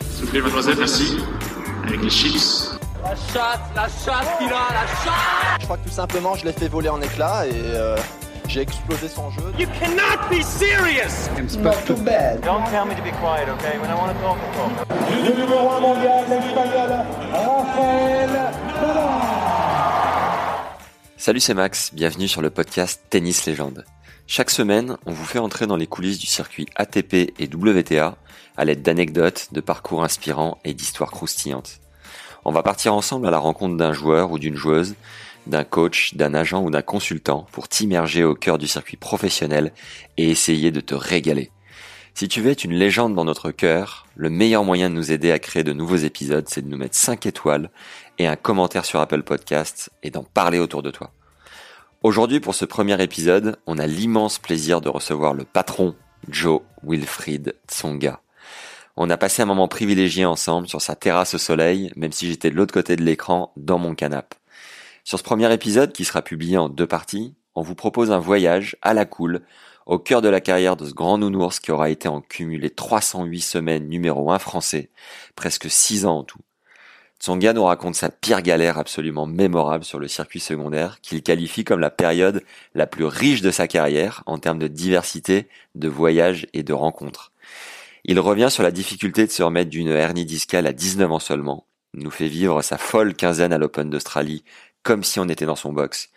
S'il vous plaît, mademoiselle, merci. Avec les chips. La chatte, la chatte qu'il a, la chatte Je crois que tout simplement, je l'ai fait voler en éclats et euh, j'ai explosé son jeu. You cannot be serious Not too bad. Don't tell me to be quiet, okay? When I want to talk, I talk. Le numéro 1 mondial, l'espagnol, Rafael Nadal. Salut, c'est Max, bienvenue sur le podcast Tennis Légende. Chaque semaine, on vous fait entrer dans les coulisses du circuit ATP et WTA à l'aide d'anecdotes, de parcours inspirants et d'histoires croustillantes. On va partir ensemble à la rencontre d'un joueur ou d'une joueuse, d'un coach, d'un agent ou d'un consultant pour t'immerger au cœur du circuit professionnel et essayer de te régaler. Si tu veux être une légende dans notre cœur, le meilleur moyen de nous aider à créer de nouveaux épisodes, c'est de nous mettre 5 étoiles et un commentaire sur Apple Podcasts et d'en parler autour de toi. Aujourd'hui, pour ce premier épisode, on a l'immense plaisir de recevoir le patron Joe Wilfried Tsonga. On a passé un moment privilégié ensemble sur sa terrasse au soleil, même si j'étais de l'autre côté de l'écran, dans mon canapé. Sur ce premier épisode, qui sera publié en deux parties, on vous propose un voyage à la cool, au cœur de la carrière de ce grand nounours qui aura été en cumulé 308 semaines numéro 1 français, presque 6 ans en tout. Tsonga nous raconte sa pire galère absolument mémorable sur le circuit secondaire, qu'il qualifie comme la période la plus riche de sa carrière en termes de diversité, de voyages et de rencontres. Il revient sur la difficulté de se remettre d'une hernie discale à 19 ans seulement, nous fait vivre sa folle quinzaine à l'Open d'Australie comme si on était dans son box,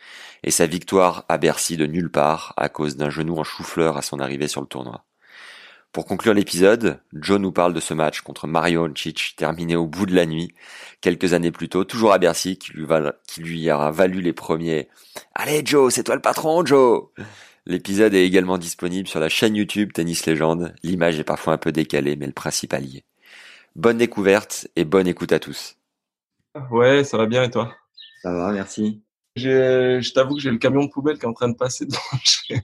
et sa victoire à Bercy de nulle part à cause d'un genou en chou-fleur à son arrivée sur le tournoi. Pour conclure l'épisode, Joe nous parle de ce match contre Mario Oncic terminé au bout de la nuit, quelques années plus tôt, toujours à Bercy, qui lui, val- qui lui aura valu les premiers « Allez Joe, c'est toi le patron Joe !» L'épisode est également disponible sur la chaîne YouTube Tennis Légende. L'image est parfois un peu décalée, mais le principal y est. Bonne découverte et bonne écoute à tous. Ouais, ça va bien et toi? Ça va, merci. Je t'avoue que j'ai le camion de poubelle qui est en train de passer devant chez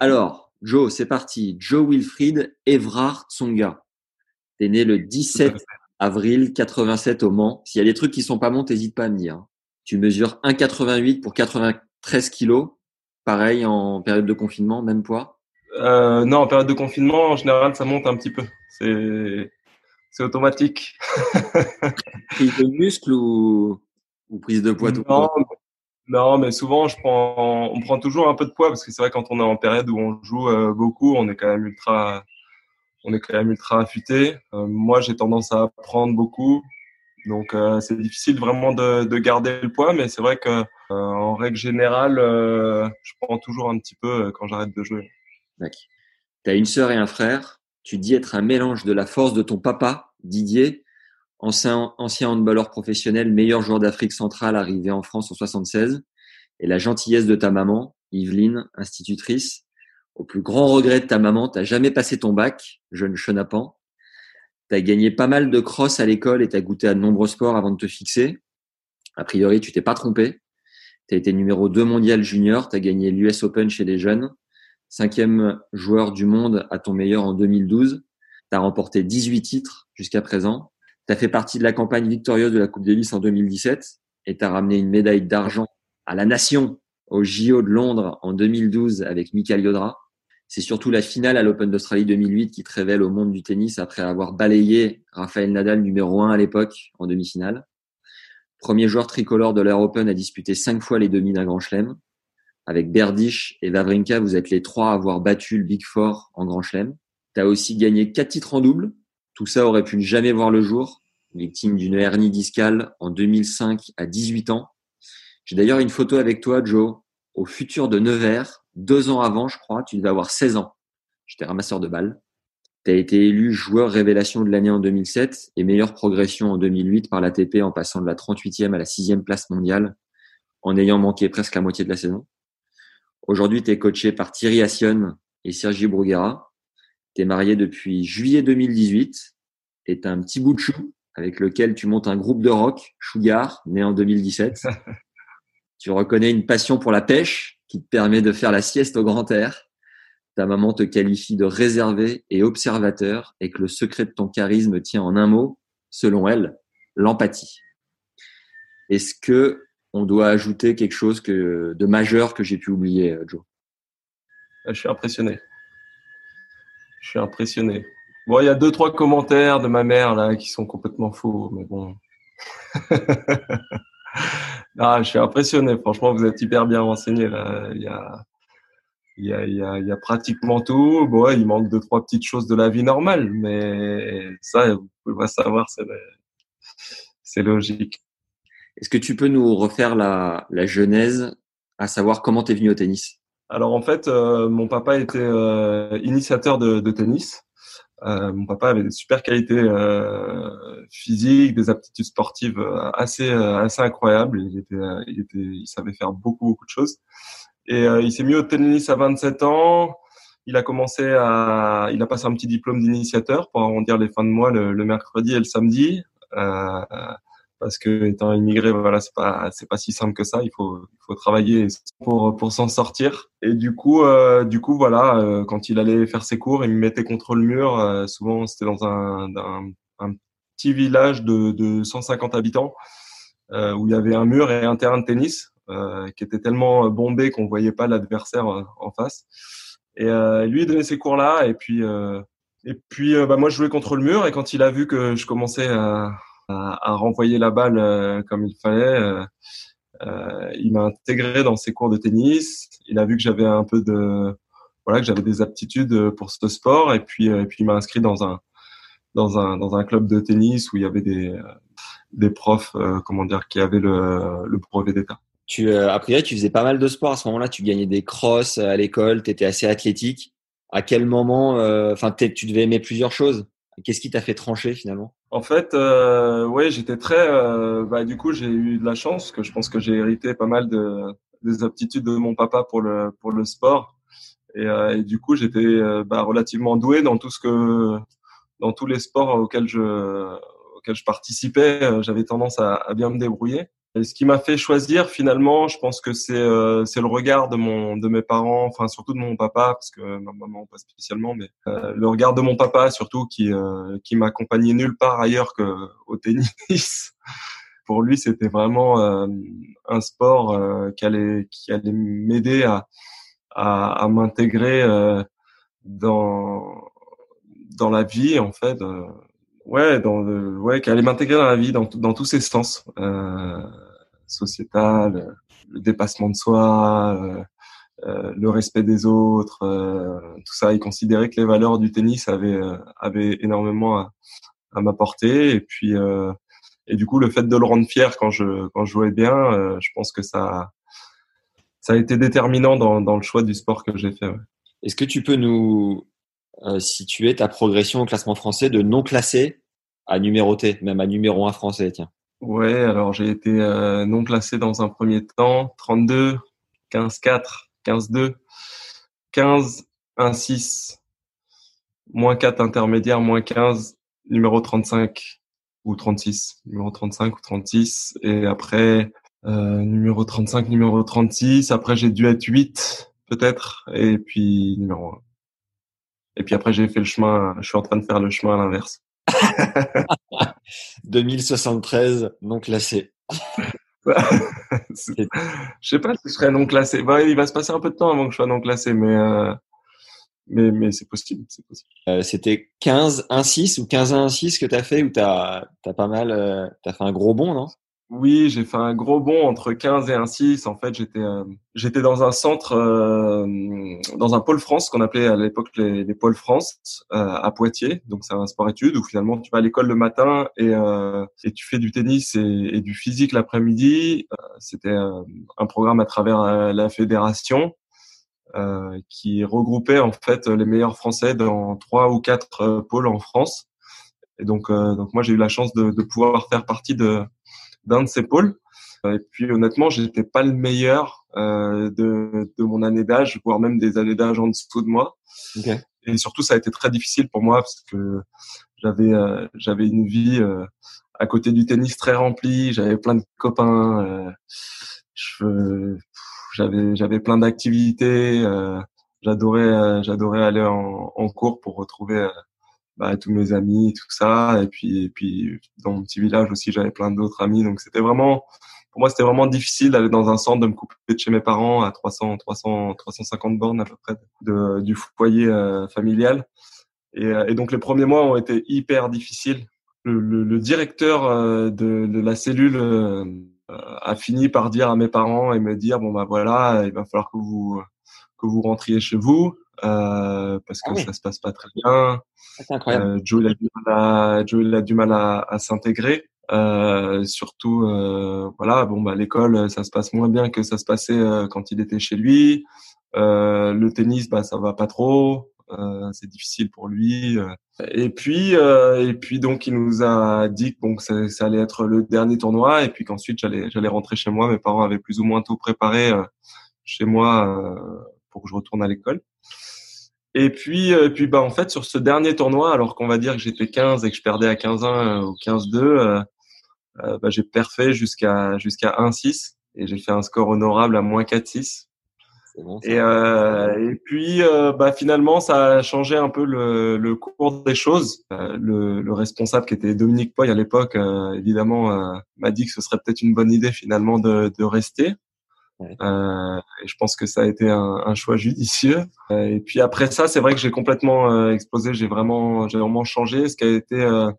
Alors, Joe, c'est parti. Joe Wilfried Evrard Tsonga. T'es né le 17 avril 87 au Mans. S'il y a des trucs qui sont pas bons, t'hésites pas à me dire. Tu mesures 1,88 pour 93 kilos. Pareil en période de confinement, même poids? Euh, non, en période de confinement, en général, ça monte un petit peu. C'est automatique. Prise de muscle ou, ou prise de poids tout non, court mais- non, mais souvent, je prends, on prend toujours un peu de poids parce que c'est vrai quand on est en période où on joue euh, beaucoup, on est quand même ultra, on est quand même ultra affûté. Euh, moi, j'ai tendance à prendre beaucoup, donc euh, c'est difficile vraiment de, de garder le poids, mais c'est vrai que en règle générale, euh, je prends toujours un petit peu euh, quand j'arrête de jouer. Tac. T'as une sœur et un frère. Tu dis être un mélange de la force de ton papa, Didier, ancien, ancien handballeur professionnel, meilleur joueur d'Afrique centrale arrivé en France en 76, et la gentillesse de ta maman, Yveline, institutrice. Au plus grand regret de ta maman, t'as jamais passé ton bac, jeune chenapan. T'as gagné pas mal de cross à l'école et t'as goûté à de nombreux sports avant de te fixer. A priori, tu t'es pas trompé. T'as été numéro 2 mondial junior, t'as gagné l'US Open chez les jeunes cinquième joueur du monde à ton meilleur en 2012. Tu as remporté 18 titres jusqu'à présent. Tu as fait partie de la campagne victorieuse de la Coupe Davis en 2017 et tu as ramené une médaille d'argent à la nation au JO de Londres en 2012 avec Michael Yodra. C'est surtout la finale à l'Open d'Australie 2008 qui te révèle au monde du tennis après avoir balayé Rafael Nadal numéro 1 à l'époque en demi-finale. Premier joueur tricolore de l'Air Open à disputer cinq fois les demi d'un grand chelem. Avec Berdych et Wawrinka, vous êtes les trois à avoir battu le Big Four en Grand Chelem. Tu as aussi gagné quatre titres en double. Tout ça aurait pu ne jamais voir le jour. Victime d'une hernie discale en 2005 à 18 ans. J'ai d'ailleurs une photo avec toi, Joe, au futur de Nevers, deux ans avant, je crois. Tu devais avoir 16 ans. J'étais ramasseur de balles. Tu as été élu joueur révélation de l'année en 2007 et meilleure progression en 2008 par l'ATP en passant de la 38e à la 6e place mondiale en ayant manqué presque la moitié de la saison. Aujourd'hui, tu es coaché par Thierry Assion et Sergi Bruguera. Tu es marié depuis juillet 2018 et tu as un petit bout de chou avec lequel tu montes un groupe de rock, Sugar, né en 2017. tu reconnais une passion pour la pêche qui te permet de faire la sieste au grand air. Ta maman te qualifie de réservé et observateur et que le secret de ton charisme tient en un mot, selon elle, l'empathie. Est-ce que on doit ajouter quelque chose de majeur que j'ai pu oublier, euh, Joe? Je suis impressionné. Je suis impressionné. Bon, il y a deux, trois commentaires de ma mère là qui sont complètement faux, mais bon. je suis impressionné. Franchement, vous êtes hyper bien renseigné là. Il y a, il y a, il y a, il y a pratiquement tout. Bon, il manque deux, trois petites choses de la vie normale, mais ça, vous pouvez pas savoir, c'est, c'est logique. Est-ce que tu peux nous refaire la, la genèse, à savoir comment tu es venu au tennis? Alors en fait, euh, mon papa était euh, initiateur de, de tennis. Euh, mon papa avait des super qualités euh, physiques, des aptitudes sportives euh, assez assez incroyables. Il était, il était, il savait faire beaucoup beaucoup de choses. Et il s'est mis au tennis à 27 ans. Il a commencé à, il a passé un petit diplôme d'initiateur pour arrondir les fins de mois le, le mercredi et le samedi. Euh, parce que étant immigré, voilà, c'est pas c'est pas si simple que ça. Il faut il faut travailler pour pour s'en sortir. Et du coup, euh, du coup, voilà, euh, quand il allait faire ses cours, il me mettait contre le mur. Euh, souvent, c'était dans un, un, un petit village de de 150 habitants euh, où il y avait un mur et un terrain de tennis qui était tellement bombé qu'on voyait pas l'adversaire en face. Et lui, il donnait ses cours là, et puis et puis bah moi, je jouais contre le mur. Et quand il a vu que je commençais à à, renvoyer la balle euh, comme il fallait. Euh, euh, il m'a intégré dans ses cours de tennis. Il a vu que j'avais un peu de voilà que j'avais des aptitudes pour ce sport et puis et puis il m'a inscrit dans un dans un dans un club de tennis où il y avait des des profs comment dire qui avaient le, le brevet d'état. Tu euh, après tu faisais pas mal de sport à ce moment-là, tu gagnais des crosses à l'école, tu étais assez athlétique. À quel moment enfin tu devais aimer plusieurs choses. Qu'est-ce qui t'a fait trancher finalement? En fait, euh, j'étais très. Euh, bah, du coup, j'ai eu de la chance que je pense que j'ai hérité pas mal de des aptitudes de mon papa pour le pour le sport. Et, euh, du coup, j'étais euh, bah, relativement doué dans tout ce que dans tous les sports auxquels je auxquels je participais. Euh, j'avais tendance à, à bien me débrouiller. Et ce qui m'a fait choisir finalement, je pense que c'est euh, c'est le regard de mon de mes parents, enfin surtout de mon papa parce que ma maman pas spécialement, mais euh, le regard de mon papa surtout qui euh, qui m'accompagnait nulle part ailleurs que au tennis. Pour lui, c'était vraiment euh, un sport euh, qui allait qui allait m'aider à à, à m'intégrer dans dans la vie en fait ouais, dans le, ouais, qui allait m'intégrer dans la vie, dans, dans tous ses sens, euh, sociétal, le dépassement de soi, euh, euh, le respect des autres, euh, tout ça. Il considérait que les valeurs du tennis avaient, euh, avaient énormément à, à m'apporter. Et puis, euh, et du coup, le fait de le rendre fier quand je, quand je jouais bien, je pense que ça, ça a été déterminant dans, dans le choix du sport que j'ai fait. Est-ce que tu peux nous euh, situer ta progression au classement français de non classé à numéroté, même à numéro 1 français, tiens. Ouais, alors j'ai été euh, non classé dans un premier temps, 32, 15-4, 15-2, 15, 1-6, moins 4 intermédiaire, moins 15, numéro 35 ou 36, numéro 35 ou 36, et après euh, numéro 35, numéro 36, après j'ai dû être 8 peut-être, et puis numéro 1. Et puis après, j'ai fait le chemin, je suis en train de faire le chemin à l'inverse. 2073 non classé. je sais pas si je serais non classé. Bah, il va se passer un peu de temps avant que je sois non classé, mais euh, mais mais c'est possible, c'est possible. Euh, C'était 15 1 6 ou 15 1 6 que tu as fait ou tu as as pas mal euh, tu as fait un gros bond, non? Oui, j'ai fait un gros bond entre 15 et 1,6. En fait, j'étais euh, j'étais dans un centre, euh, dans un pôle France qu'on appelait à l'époque les, les pôles France euh, à Poitiers. Donc c'est un sport-études où finalement tu vas à l'école le matin et, euh, et tu fais du tennis et, et du physique l'après-midi. Euh, c'était un programme à travers la fédération qui regroupait en fait les meilleurs Français dans trois ou quatre pôles en France. Et donc donc moi j'ai eu la chance de, de pouvoir faire partie de d'un de ces pôles. Et puis honnêtement, j'étais pas le meilleur euh, de, de mon année d'âge, voire même des années d'âge en dessous de moi. Okay. et surtout ça a été très difficile pour moi parce que j'avais euh, j'avais une vie euh, à côté du tennis très remplie, j'avais plein de copains, euh, je j'avais j'avais plein d'activités, j'adorais j'adorais aller en, en, cours pour retrouver bah, tous mes amis, tout ça, et puis et puis dans mon petit village aussi j'avais plein d'autres amis, donc c'était vraiment pour moi, c'était vraiment difficile d'aller dans un centre, de me couper de chez mes parents à 300, 300, 350 bornes à peu près de, du foyer euh, familial. Et, euh, et, donc les premiers mois ont été hyper difficiles. Le, le, le directeur euh, de, de, la cellule a fini par dire à mes parents et me dire bon bah voilà, il va falloir que vous que vous rentriez chez vous euh, parce que ah ça se passe pas très bien. C'est incroyable. Joe, il a du mal à, Joe, il a du mal à, à s'intégrer. Euh, surtout, euh, voilà, bon bah l'école, ça se passe moins bien que ça se passait euh, quand il était chez lui. Euh, le tennis, bah ça va pas trop, c'est difficile pour lui. Et puis, et puis donc il nous a dit que bon, ça, ça, allait être le dernier tournoi et puis qu'ensuite j'allais j'allais rentrer chez moi. Mes parents avaient plus ou moins tout préparé chez moi pour que je retourne à l'école. Et puis, et puis bah en fait sur ce dernier tournoi, alors qu'on va dire que j'étais 15 et que je perdais à 15-1 ou 15-2, euh, bah, j'ai perfait jusqu'à jusqu'à 1-6 et j'ai fait un score honorable à moins 4-6. Bon, et, euh, et puis euh, bah, finalement ça a changé un peu le, le cours des choses. Euh, le, le, responsable qui était Dominique Poy à l'époque, euh, évidemment, m'a dit que ce serait peut-être une bonne idée finalement de, de rester. Ouais. et je pense que ça a été un, un choix judicieux. et puis après ça, c'est vrai que j'ai complètement explosé. J'ai vraiment, j'ai vraiment changé. Ce qui a été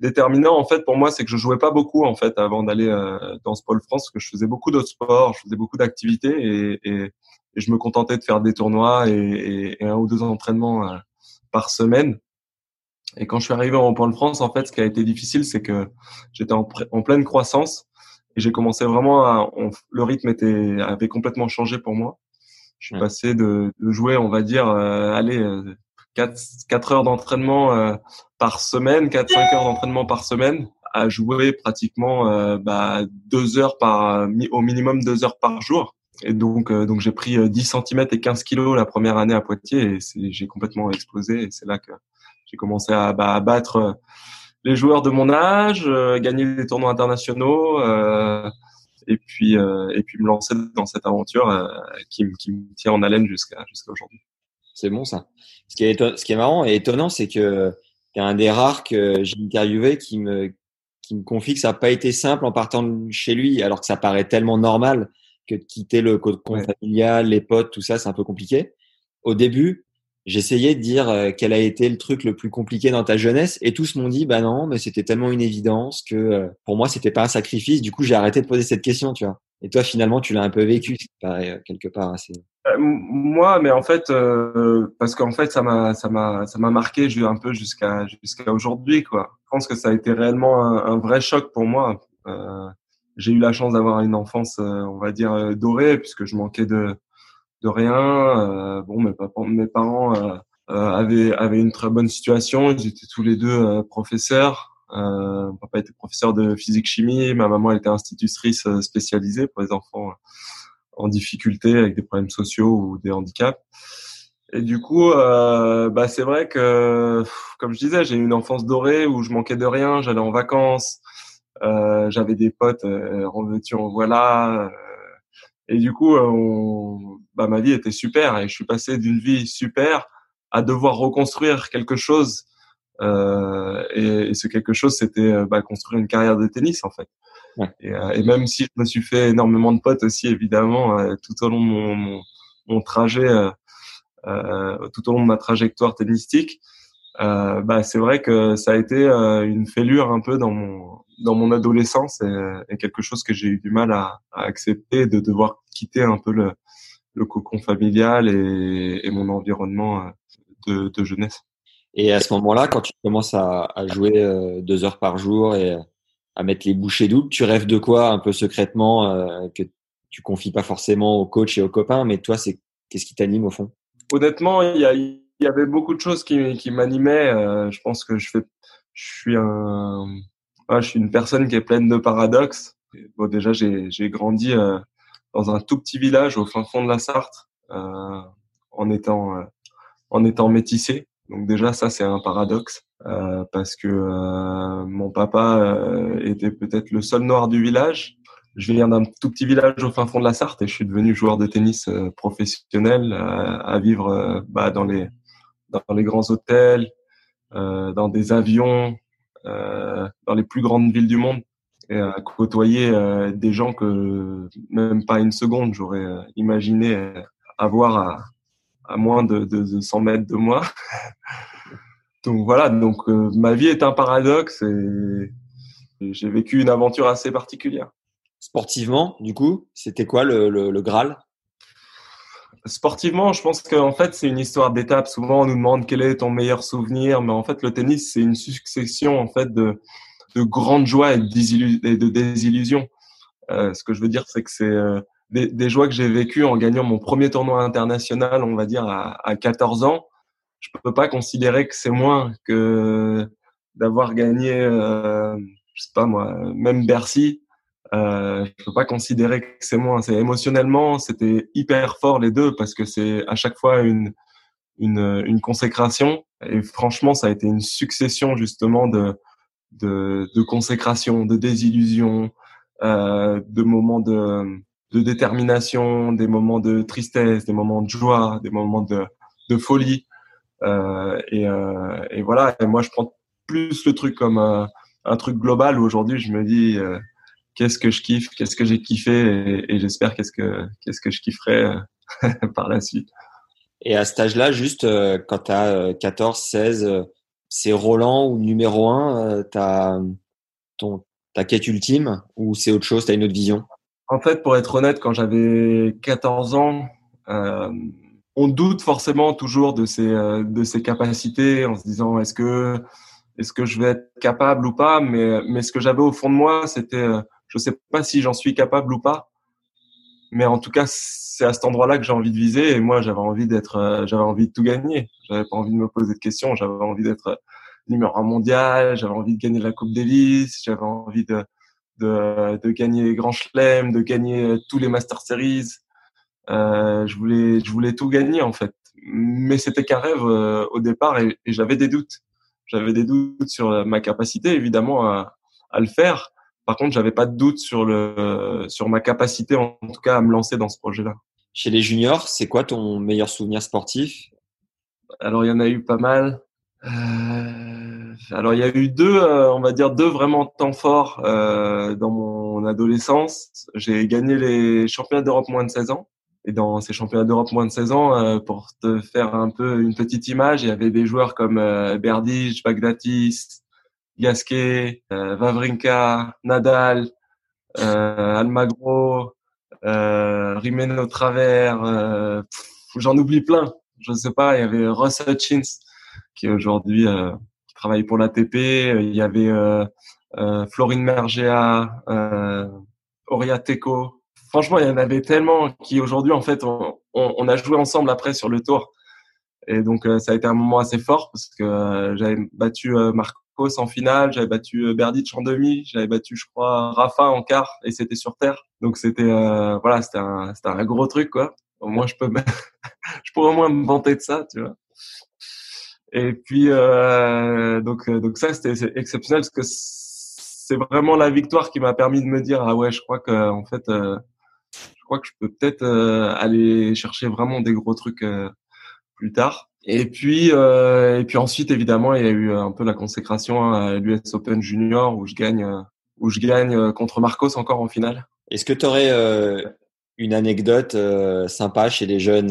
déterminant en fait pour moi, c'est que je jouais pas beaucoup en fait avant d'aller euh, dans ce pôle France, parce que je faisais beaucoup d'autres sports, je faisais beaucoup d'activités et, et, je me contentais de faire des tournois et, et un ou deux entraînements euh, par semaine. Et quand je suis arrivé en pôle France, en fait, ce qui a été difficile, c'est que j'étais en, en, pleine croissance et j'ai commencé vraiment à, le rythme était avait complètement changé pour moi. Je suis passé de, de, jouer, on va dire, euh, allez 4, heures d'entraînement euh, par semaine, 4-5 heures d'entraînement par semaine, à jouer pratiquement euh, bah, deux heures par, au minimum deux heures par jour. Et donc, euh, donc j'ai pris 10 cm et 15 kilos la première année à Poitiers et j'ai complètement explosé. Et c'est là que j'ai commencé à, bah, à, battre les joueurs de mon âge, gagner des tournois internationaux et puis et puis me lancer dans cette aventure qui, qui me tient en haleine jusqu'à jusqu'à aujourd'hui. C'est bon ça. Ce qui est, ce qui est marrant et étonnant, c'est que tu es un des rares que j'ai interviewé qui me, qui me confie que ça n'a pas été simple en partant de chez lui, alors que ça paraît tellement normal que de quitter le code familial, les potes, tout ça, c'est un peu compliqué. Au début, j'essayais de dire euh, quel a été le truc le plus compliqué dans ta jeunesse et tous m'ont dit bah non mais c'était tellement une évidence que euh, pour moi c'était pas un sacrifice. Du coup j'ai arrêté de poser cette question tu vois. Et toi finalement tu l'as un peu vécu pareil euh, quelque part assez. Moi mais en fait parce qu'en fait ça m'a ça m'a ça m'a marqué un peu jusqu'à jusqu'à aujourd'hui quoi. Je pense que ça a été réellement un, un vrai choc pour moi. J'ai eu la chance d'avoir une enfance on va dire dorée puisque je manquais de de rien. Euh, bon, mes, mes parents euh, euh, avaient, avaient une très bonne situation. Ils étaient tous les deux professeurs. Euh, mon papa était professeur de physique-chimie, ma maman était institutrice spécialisée pour les enfants en difficulté avec des problèmes sociaux ou des handicaps. Et du coup, euh, bah c'est vrai que, comme je disais, j'ai eu une enfance dorée où je manquais de rien. J'allais en vacances, euh, j'avais des potes en veux en voilà. Et du coup, euh, on, bah, ma vie était super et je suis passé d'une vie super à devoir reconstruire quelque chose. Euh, et, et, ce quelque chose, c'était euh, bah, construire une carrière de tennis en fait. Ouais. Et, euh, et, même si je me suis fait énormément de potes aussi, évidemment, euh, tout au long de mon, mon, mon trajet, tout au long de ma trajectoire tennistique, bah, c'est vrai que ça a été une fêlure un peu dans mon dans mon adolescence est, quelque chose que j'ai eu du mal à, à, accepter, de devoir quitter un peu le, le cocon familial et, et mon environnement euh, de, de, jeunesse. Et à ce moment-là, quand tu commences à, à, jouer euh, deux heures par jour et à mettre les bouchées doubles, tu rêves de quoi un peu secrètement euh, que tu confies pas forcément au coach et aux copains, mais toi, c'est qu'est-ce qui t'anime au fond? Honnêtement, il y, a, il y avait beaucoup de choses qui, qui m'animaient. Euh, je pense que je fais, je suis un, je suis une personne qui est pleine de paradoxes. Bon, déjà, j'ai grandi euh, dans un tout petit village au fin fond de la Sarthe, euh, en étant euh, en étant métissé. Donc déjà ça c'est un paradoxe euh, parce que euh, mon papa était peut-être le seul noir du village. Je viens d'un tout petit village au fin fond de la Sarthe et je suis devenu joueur de tennis professionnel à vivre bah, dans les dans les grands hôtels, dans des avions, dans les plus grandes villes du monde et à côtoyer des gens que même pas une seconde j'aurais imaginé avoir à, moins de, de, 100 mètres de moi. donc voilà, donc euh, ma vie est un paradoxe et j'ai vécu une aventure assez particulière. Sportivement, du coup, c'était quoi le, Graal? Sportivement, je pense qu'en fait, c'est une histoire d'étapes. Souvent, on nous demande quel est ton meilleur souvenir, mais en fait, le tennis, c'est une succession en fait de, de grandes joies et de désillusions. Euh, ce que je veux dire, c'est que c'est euh, des, des joies que j'ai vécues en gagnant mon premier tournoi international, on va dire à, à 14 ans. Je peux pas considérer que c'est moins que d'avoir gagné, euh, je sais pas moi, même Bercy. Euh, je peux pas considérer que c'est moins. C'est émotionnellement, c'était hyper fort les deux parce que c'est à chaque fois une une, une consécration. Et franchement, ça a été une succession justement de de, de consécration, de désillusion, euh, de moments de de détermination, des moments de tristesse, des moments de joie, des moments de, de folie. Euh, et, euh, et, voilà. Et moi, je prends plus le truc comme un, un truc global. Aujourd'hui, je me dis euh, qu'est-ce que je kiffe, qu'est-ce que j'ai kiffé, et, et j'espère qu'est-ce que qu'est-ce que je kifferai euh, par la suite. Et à cet âge-là, juste euh, quand tu as 14, 16, c'est Roland ou numéro 1, tu as ton ta quête ultime ou c'est autre chose, tu as une autre vision? En fait, pour être honnête, quand j'avais 14 ans, euh, on doute forcément toujours de ses euh, de ses capacités en se disant est-ce que est-ce que je vais être capable ou pas mais mais ce que j'avais au fond de moi c'était euh, je sais pas si j'en suis capable ou pas mais en tout cas c'est à cet endroit-là que j'ai envie de viser et moi j'avais envie d'être euh, j'avais envie de tout gagner j'avais pas envie de me poser de questions j'avais envie d'être numéro un mondial j'avais envie de gagner la Coupe Davis j'avais envie de de, de gagner les grands chelems, de gagner euh, tous les Master Series. Euh, je voulais, je voulais tout gagner en fait. Mais c'était qu'un rêve euh, au départ et, et j'avais des doutes. J'avais des doutes sur ma capacité évidemment à, à le faire. Par contre, j'avais pas de doute sur le, sur ma capacité en, tout cas à me lancer dans ce projet-là. Chez les juniors, c'est quoi ton meilleur souvenir sportif? Alors il y en a eu pas mal. Euh, alors il y a eu deux, euh, on va dire deux vraiment temps forts euh, dans mon adolescence. J'ai gagné les championnats d'Europe moins de 16 ans. Et dans ces championnats d'Europe moins de 16 ans, euh, pour te faire un peu une petite image, il y avait des joueurs comme euh, Berdych, Bagdatis, Gasquet, Vavrinka, Nadal, Almagro, Rimeno Travers. J'en oublie plein. Je sais pas. Il y avait Ross Hutchins qui aujourd'hui euh, travaille pour l'ATP. Il y avait euh, euh, Florine Mergea, euh, Oria Teco. Franchement, il y en avait tellement qui aujourd'hui, en fait, on, on, a joué ensemble après sur le tour. Et donc, ça a été un moment assez fort parce que j'avais battu En finale, j'avais battu Berdych en demi, j'avais battu, je crois, Rafa en quart et c'était sur terre. Donc, c'était voilà, c'était un, c'était un gros truc, quoi. Au moins, je peux, je pourrais au moins me vanter de ça, tu vois. Et puis euh, donc euh, donc ça c'était exceptionnel parce que c'est vraiment la victoire qui m'a permis de me dire ah ouais je crois que en fait euh, je crois que je peux peut-être euh, aller chercher vraiment des gros trucs euh, plus tard. Et puis et puis ensuite évidemment il y a eu un peu la consécration à l'US Open Junior où je gagne où je gagne contre Marcos encore en finale. Est-ce que tu aurais une anecdote sympa chez les jeunes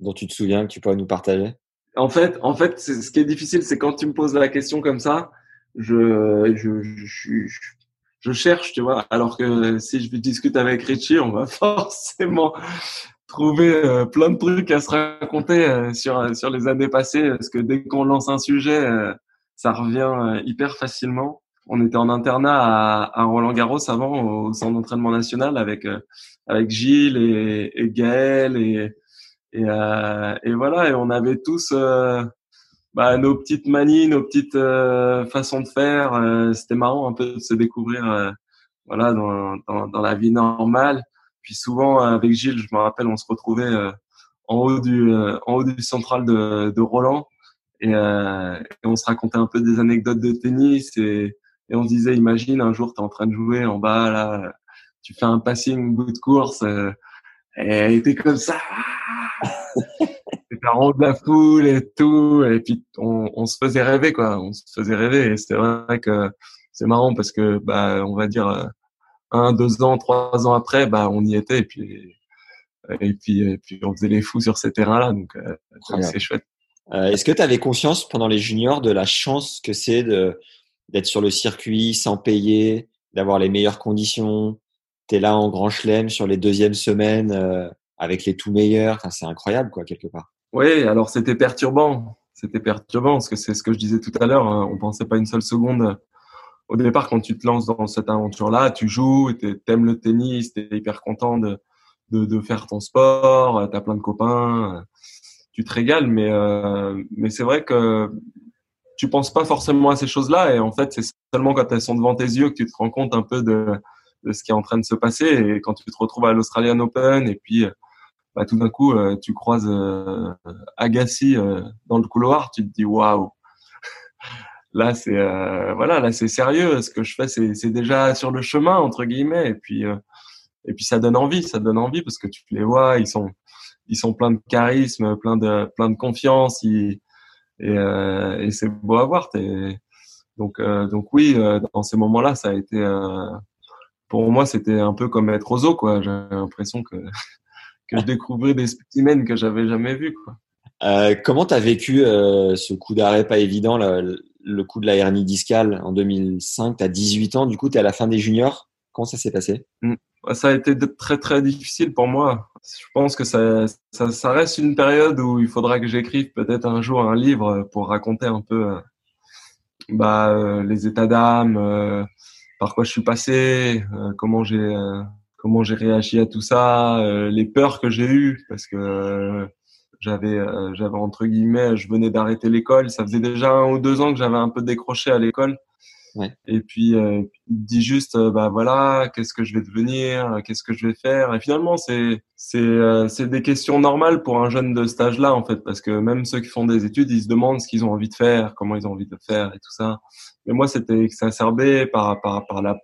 dont tu te souviens que tu pourrais nous partager? En fait, en fait, ce qui est difficile, c'est quand tu me poses la question comme ça, je, je, je, je, cherche, tu vois. Alors que si je discute avec Richie, on va forcément trouver euh, plein de trucs à se raconter euh, sur sur les années passées, parce que dès qu'on lance un sujet, euh, ça revient hyper facilement. On était en internat à, à Roland Garros avant au centre d'entraînement national avec avec Gilles et, et Gaël et et, euh, et voilà, et on avait tous euh, bah, nos petites manies, nos petites euh, façons de faire. Euh, c'était marrant un peu de se découvrir euh, voilà, dans, dans, dans, la vie normale. Puis souvent, avec Gilles, je me rappelle, on se retrouvait en haut du en haut du central de, de Roland et, et, on se racontait un peu des anecdotes de tennis et, et on se disait imagine un jour tu es en train de jouer en bas là tu fais un passing bout de course et t'es comme ça la ronde de la foule et tout. Et puis, on, on, se faisait rêver, quoi. On se faisait rêver. Et c'est vrai que c'est marrant parce que, bah, on va dire, euh, un, deux ans, trois ans après, bah, on y était. Et puis, et puis, et puis on faisait les fous sur ces terrains-là. Donc, euh, c'est chouette. Euh, Est-ce que tu avais conscience pendant les juniors de la chance que c'est d'être sur le circuit sans payer, d'avoir les meilleures conditions? Tu es là en grand chelem sur les deuxièmes semaines euh, avec les tout meilleurs. Enfin, c'est incroyable, quoi, quelque part. Oui, alors c'était perturbant. C'était perturbant parce que c'est ce que je disais tout à l'heure. Hein. On pensait pas une seule seconde. Au départ, quand tu te lances dans cette aventure-là, tu joues, t'aimes le tennis, t'es hyper content de, de, de, faire ton sport, t'as plein de copains, tu te régales. Mais, euh, mais c'est vrai que tu penses pas forcément à ces choses-là. Et en fait, c'est seulement quand elles sont devant tes yeux que tu te rends compte un peu de, de ce qui est en train de se passer. Et quand tu te retrouves à l'Australian Open et puis bah, tout d'un coup, euh, tu croises euh, Agassi euh, dans le couloir, tu te dis waouh. Là, c'est voilà, là c'est sérieux. Ce que je fais, c'est déjà sur le chemin entre guillemets. Et puis et puis ça donne envie, ça donne envie parce que tu les vois, ils sont ils sont pleins de charisme, plein de plein de confiance. et, et c'est beau à voir. Donc donc oui, dans ces moments-là, ça a été pour moi, c'était un peu comme être aux zoo, quoi. J'ai l'impression que que je découvrais des spécimens que j'avais jamais vus. Quoi. Euh, comment tu as vécu euh, ce coup d'arrêt pas évident, le, le, coup de la hernie discale en 2005 Tu as 18 ans, du coup, tu es à la fin des juniors. Comment ça s'est passé? Mmh. Ça a été très très difficile pour moi. Je pense que ça, ça, reste une période où il faudra que j'écrive peut-être un jour un livre pour raconter un peu euh, bah, euh, les états d'âme, euh, par quoi je suis passé, comment j'ai comment j'ai réagi à tout ça, les peurs que j'ai eues parce que j'avais euh, j'avais entre guillemets je venais d'arrêter l'école, ça faisait déjà un ou deux ans que j'avais un peu décroché à l'école. Ouais. Et puis euh, dit juste bah voilà qu'est-ce que je vais devenir, qu'est-ce que je vais faire? Et finalement c'est c'est c'est des questions normales pour un jeune de cet âge-là en fait parce que même ceux qui font des études ils se demandent ce qu'ils ont envie de faire, comment ils ont envie de faire et tout ça. Mais moi c'était exacerbé par par par la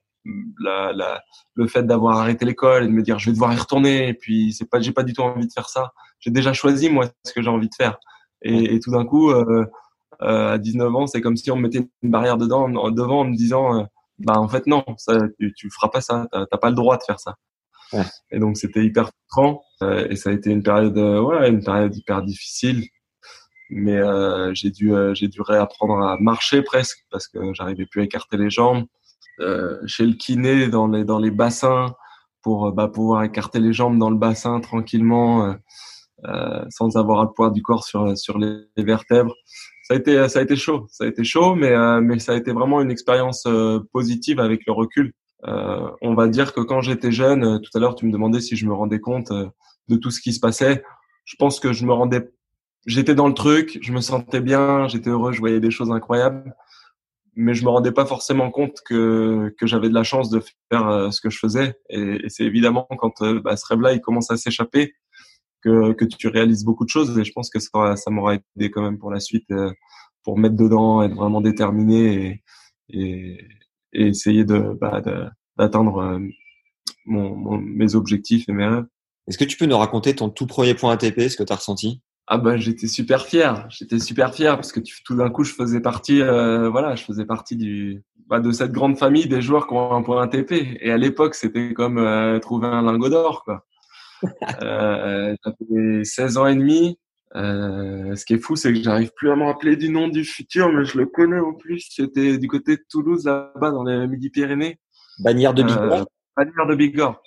la, la, le fait d'avoir arrêté l'école et de me dire je vais devoir y retourner et puis c'est pas j'ai pas du tout envie de faire ça. J'ai déjà choisi moi ce que j'ai envie de faire. Et, et tout d'un coup euh, euh, à 19 ans c'est comme si on me mettait une barrière dedans devant en me disant euh, bah en fait non ça tu, tu feras pas ça. T'as pas le droit de faire ça. Ouais. et donc c'était hyper euh, et ça a été une période ouais une période hyper difficile. Mais j'ai dû j'ai dû réapprendre à marcher presque parce que j'arrivais plus à écarter les jambes chez le kiné dans les dans les bassins pour euh, bah, pouvoir écarter les jambes dans le bassin tranquillement euh, euh, sans avoir le poids du corps sur sur les, vertèbres. Ça a été ça a été chaud, ça a été chaud, mais mais ça a été vraiment une expérience positive avec le recul. on va dire que quand j'étais jeune, tout à l'heure tu me demandais si je me rendais compte de tout ce qui se passait. Je pense que je me rendais, j'étais dans le truc, je me sentais bien, j'étais heureux, je voyais des choses incroyables mais je me rendais pas forcément compte que, que j'avais de la chance de faire euh, ce que je faisais. Et, et c'est évidemment quand euh, bah, ce rêve-là il commence à s'échapper que, que tu réalises beaucoup de choses. Et je pense que ça, ça m'aura aidé quand même pour la suite, euh, pour mettre dedans, être vraiment déterminé et, et, et essayer de bah, d'atteindre mon, mon, mes objectifs et mes rêves. Est-ce que tu peux nous raconter ton tout premier point ATP, ce que tu as ressenti? Ah ben j'étais super fier, j'étais super fier parce que tout d'un coup je faisais partie, euh, voilà, je faisais partie du, bah, de cette grande famille des joueurs qui ont un point TP. Et à l'époque c'était comme euh, trouver un lingot d'or quoi. euh, J'avais 16 ans et demi. Euh, ce qui est fou, c'est que j'arrive plus à me rappeler du nom du futur, mais je le connais en plus. C'était du côté de Toulouse, là-bas, dans les Midi-Pyrénées. Bannière de Bigorre. Bannière de Bigorre.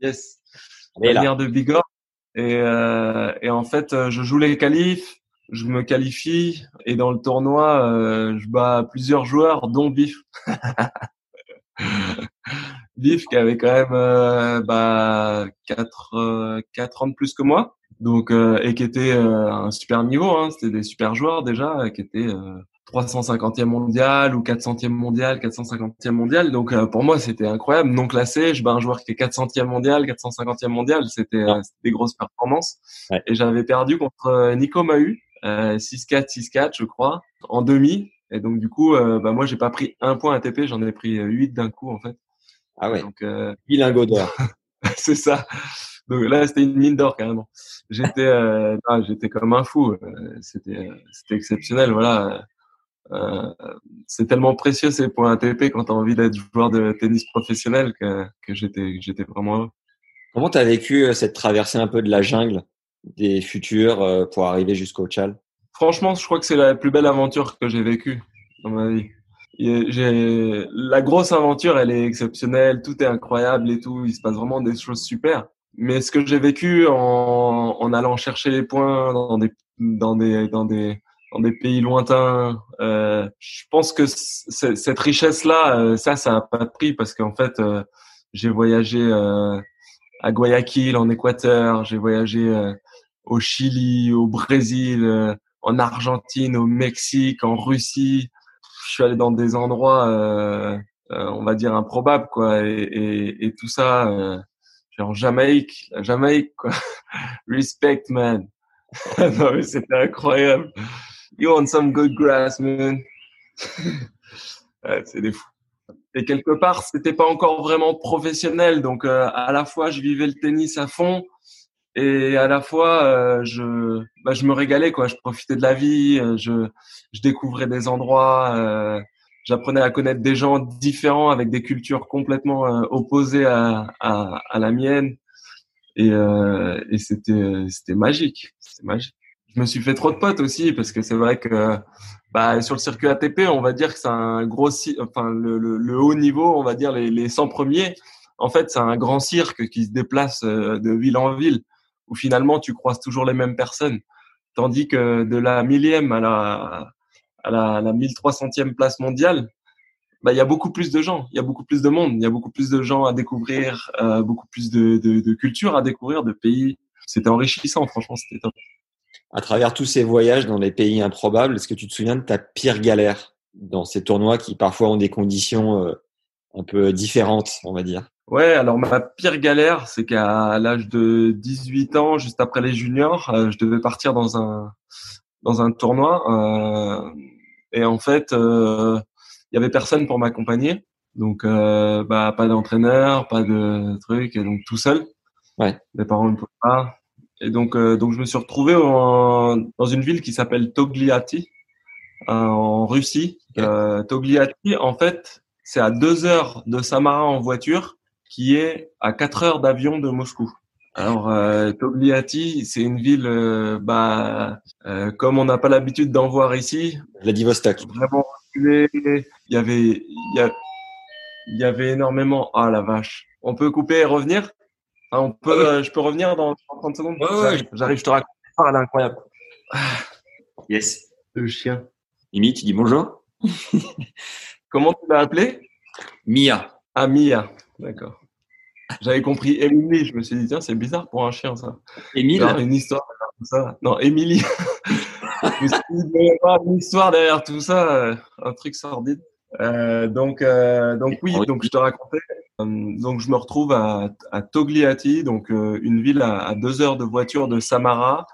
Yes. Bannière de Bigorre. Et, euh, et en fait, euh, je joue les qualifs, je me qualifie et dans le tournoi, euh, je bats plusieurs joueurs, dont Biff. Biff qui avait quand même euh, bah, 4, euh, 4 ans de plus que moi. Donc, euh, et qui était un super niveau, hein, c'était des super joueurs déjà, qui étaient 350e mondial ou 400e mondial, 450e mondial. Donc euh, pour moi, c'était incroyable. Non classé, je bats un joueur qui est 400e mondial, 450e mondial. C'était euh, des grosses performances. Ouais. Et j'avais perdu contre euh, Nico Mahu, euh, 6-4, 6-4, je crois, en demi. Et donc du coup, euh, bah, moi, j'ai pas pris un point ATP, j'en ai pris 8 d'un coup en fait. Ah ouais, Donc euh, bilingo d'or. c'est ça. Donc là, c'était une mine d'or carrément. J'étais, euh, j'étais comme un fou. Euh, C'était, euh, c'était exceptionnel. Voilà. Euh, c'est tellement précieux ces points ATP quand tu as envie d'être joueur de tennis professionnel que, que j'étais, j'étais vraiment heureux. Comment tu as vécu euh, cette traversée un peu de la jungle des futurs euh, pour arriver jusqu'au Tchal Franchement, je crois que c'est la plus belle aventure que j'ai vécue dans ma vie. J'ai la grosse aventure, elle est exceptionnelle, tout est incroyable et tout, il se passe vraiment des choses super. Mais ce que j'ai vécu en, en allant chercher les points dans des dans des dans des dans des pays lointains, euh, je pense que cette richesse-là, euh, ça, ça a pas de prix parce qu'en fait, euh, j'ai voyagé euh, à Guayaquil en Équateur, j'ai voyagé euh, au Chili, au Brésil, euh, en Argentine, au Mexique, en Russie. Je suis allé dans des endroits, on va dire improbables, quoi. Et, et, et tout ça, euh, genre Jamaïque, la Jamaïque, quoi. Respect, man. non mais c'était incroyable. You want some good grass, man. ouais, c'est des fous. Et quelque part, c'était pas encore vraiment professionnel, donc euh, à la fois je vivais le tennis à fond et à la fois euh, je bah, je me régalais quoi, je profitais de la vie, euh, je je découvrais des endroits, j'apprenais à connaître des gens différents avec des cultures complètement opposées à, à à la mienne et et c'était c'était magique, c'était magique. Je me suis fait trop de potes aussi parce que c'est vrai que bah, sur le circuit ATP, on va dire que c'est un gros, enfin le, le, le haut niveau, on va dire les, les 100 premiers. En fait, c'est un grand cirque qui se déplace euh, de ville en ville, où finalement tu croises toujours les mêmes personnes, tandis que de la millième à la à la, la 1300e place mondiale, bah il y a beaucoup plus de gens, il y a beaucoup plus de monde, il y a beaucoup plus de gens à découvrir, euh, beaucoup plus de, de, de cultures à découvrir, de pays. C'était enrichissant, franchement, c'était top. À travers tous ces voyages dans des pays improbables, est-ce que tu te souviens de ta pire galère dans ces tournois qui parfois ont des conditions euh, un peu différentes, on va dire? Ouais, alors ma pire galère, c'est qu'à l'âge de 18 ans, juste après les juniors, euh, je devais partir dans un dans un tournoi euh, et en fait, euh, il y avait personne pour m'accompagner, donc euh, bah pas d'entraîneur, pas de truc, et donc tout seul. Ouais. Mes parents ne pouvaient pas, et donc euh, donc je me suis retrouvé en- dans une ville qui s'appelle Togliatti euh, en Russie. Ok. Euh, Togliatti, en fait, c'est à deux heures de Samara en voiture qui est à 4 heures d'avion de Moscou. Alors euh, Togliatti, c'est une ville, euh, bah, euh, comme on n'a pas l'habitude d'en voir ici, Vladivostok. vraiment reculé. Il y avait, il y, a- il y avait énormément. Ah la vache. On peut couper et revenir? Enfin, on peut, euh, je peux revenir dans 30 secondes. Ouais, ouais, J'arrive, je te raconte. Elle est incroyable. Yes. Le chien. Mimi, tu dis bonjour Comment tu l'as appelé? Mia. Ah Mia. D'accord. J'avais compris Emily. Je me suis dit tiens c'est bizarre pour un chien ça. Genre, une histoire derrière tout ça. Non, Émilie. Je me suis dit, il doit y avoir une histoire derrière tout ça, euh, un truc sordide. Euh, donc, euh, donc oui, donc je te racontais. Euh, donc je me retrouve à, à Togliatti, donc euh, une ville à, à deux heures de voiture de Samara,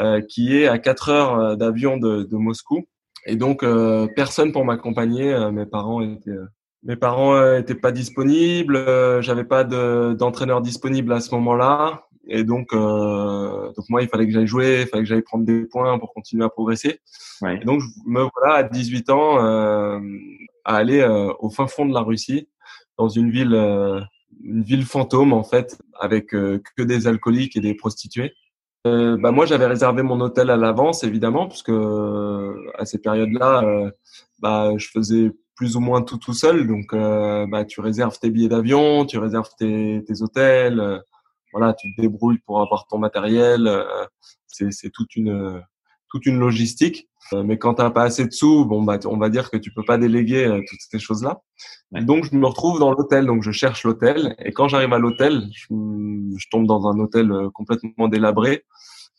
euh, qui est à quatre heures d'avion de, de Moscou. Et donc euh, personne pour m'accompagner. euh, mes parents étaient euh, mes parents étaient pas disponibles, euh, j'avais pas de- d'entraîneur disponible à ce moment-là, et donc euh, donc moi il fallait que j'aille jouer, il fallait que j'aille prendre des points pour continuer à progresser. Ouais. Et donc je me voilà à 18 ans euh, à aller euh, au fin fond de la Russie, dans une ville euh, une ville fantôme en fait, avec euh, que des alcooliques et des prostituées. Euh, bah moi j'avais réservé mon hôtel à l'avance évidemment puisque euh, à ces périodes-là euh, bah je faisais plus ou moins tout tout seul donc euh, bah tu réserves tes billets d'avion tu réserves tes, tes hôtels euh, voilà tu te débrouilles pour avoir ton matériel euh, c'est toute une toute une logistique. Euh, mais quand t'as pas assez de sous bon bah on va dire que tu peux pas déléguer euh, toutes ces choses là Ouais. donc je me retrouve dans l'hôtel. Donc je cherche l'hôtel. Et quand j'arrive à l'hôtel je, je tombe dans un hôtel complètement délabré.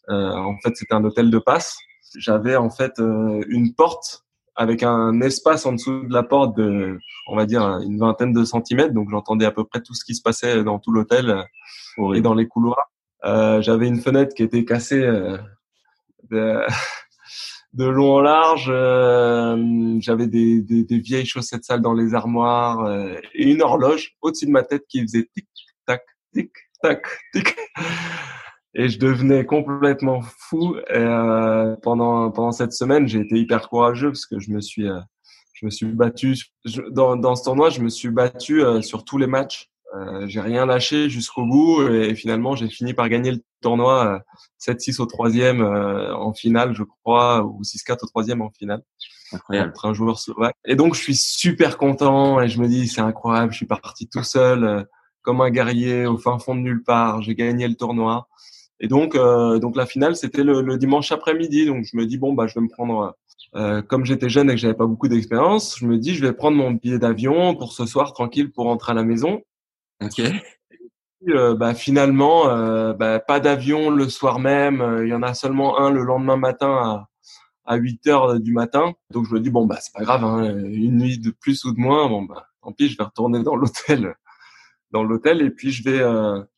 Euh, en fait c'était un hôtel de passe. J'avais en fait euh, une porte avec un espace en dessous de la porte de, on va dire, une vingtaine de centimètres. Donc j'entendais à peu près tout ce qui se passait dans tout l'hôtel et dans les couloirs. Euh, J'avais une fenêtre qui était cassée euh, de, de, long en large. Euh, J'avais des, des, des, vieilles chaussettes sales dans les armoires euh, et une horloge au-dessus de ma tête qui faisait tic tac tic tac tic et je devenais complètement fou. Et, euh, pendant pendant cette semaine, j'ai été hyper courageux parce que je me suis euh, je me suis battu dans dans ce tournoi, je me suis battu euh, sur tous les matchs. Euh, j'ai rien lâché jusqu'au bout et, finalement j'ai fini par gagner le tournoi 7-6 au troisième en finale, je crois, ou 6-4 au troisième en finale. Incroyable. Contre un joueur slovaque. Et donc je suis super content et je me dis c'est incroyable, je suis parti tout seul comme un guerrier au fin fond de nulle part. J'ai gagné le tournoi. Et donc, euh, donc la finale, c'était le, le, dimanche après-midi. Donc je me dis bon bah je vais me prendre, euh, comme j'étais jeune et que j'avais pas beaucoup d'expérience, je me dis je vais prendre mon billet d'avion pour ce soir tranquille pour rentrer à la maison. Ok. Et euh, bah, finalement, euh, bah, pas d'avion le soir même. Il y en a seulement un le lendemain matin à, à 8 heures du matin. Donc je me dis bon bah c'est pas grave, hein, une nuit de plus ou de moins. Bon bah tant pis, je vais retourner dans l'hôtel, dans l'hôtel et puis je vais,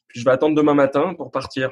puis je vais attendre demain matin pour partir.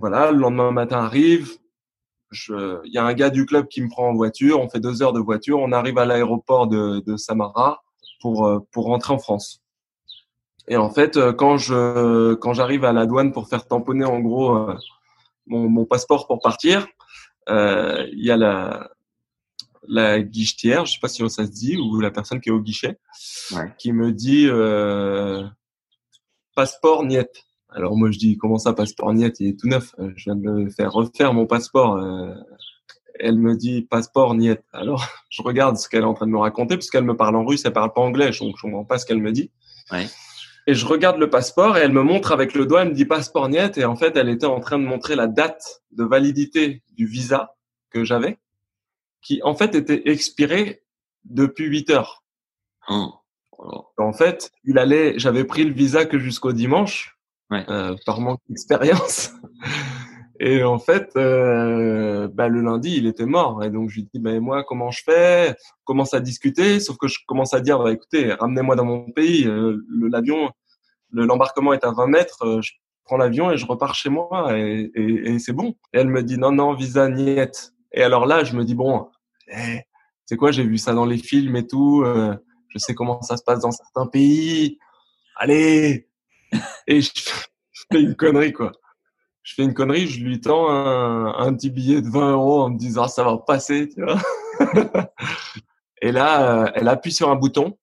Voilà, le lendemain matin arrive. Il y a un gars du club qui me prend en voiture. On fait deux heures de voiture. On arrive à l'aéroport de, de, Samara pour, euh, pour rentrer en France. Et en fait, euh, quand je quand j'arrive à la douane pour faire tamponner en gros euh, mon, mon passeport pour partir, euh, il y a la la guichetière, je sais pas si ça se dit, ou la personne qui est au guichet, ouais. qui me dit euh, passeport niet. Alors moi je dis comment ça passeport niet, il est tout neuf. Je viens de me faire refaire mon passeport. Euh, elle me dit passeport niet. Alors je regarde ce qu'elle est en train de me raconter puisqu'elle me parle en russe, elle parle pas anglais, donc je comprends pas ce qu'elle me dit. Ouais. Et je regarde le passeport et elle me montre avec le doigt, elle me dit passeport niet et en fait elle était en train de montrer la date de validité du visa que j'avais qui en fait était expiré depuis 8 heures. Oh. En fait, il allait, j'avais pris le visa que jusqu'au dimanche, ouais. euh, par manque d'expérience. Et en fait, euh, bah, le lundi, il était mort. Et donc, je lui dis, bah, moi, comment je fais? Commence à discuter, sauf que je commence à dire, bah, écoutez, ramenez-moi dans mon pays. Euh, l'avion, le, l'embarquement est à 20 mètres. Euh, je prends l'avion et je repars chez moi et, et, et c'est bon. Et elle me dit, non, non, visa niet. Et alors là, je me dis, bon, eh, c'est quoi, j'ai vu ça dans les films et tout, euh, je sais comment ça se passe dans certains pays. Allez Et je, fais une connerie, quoi. Je fais une connerie, je lui tends un, un petit billet de 20 euros en me disant, ça va passer, tu vois. et là, euh, elle appuie sur un bouton.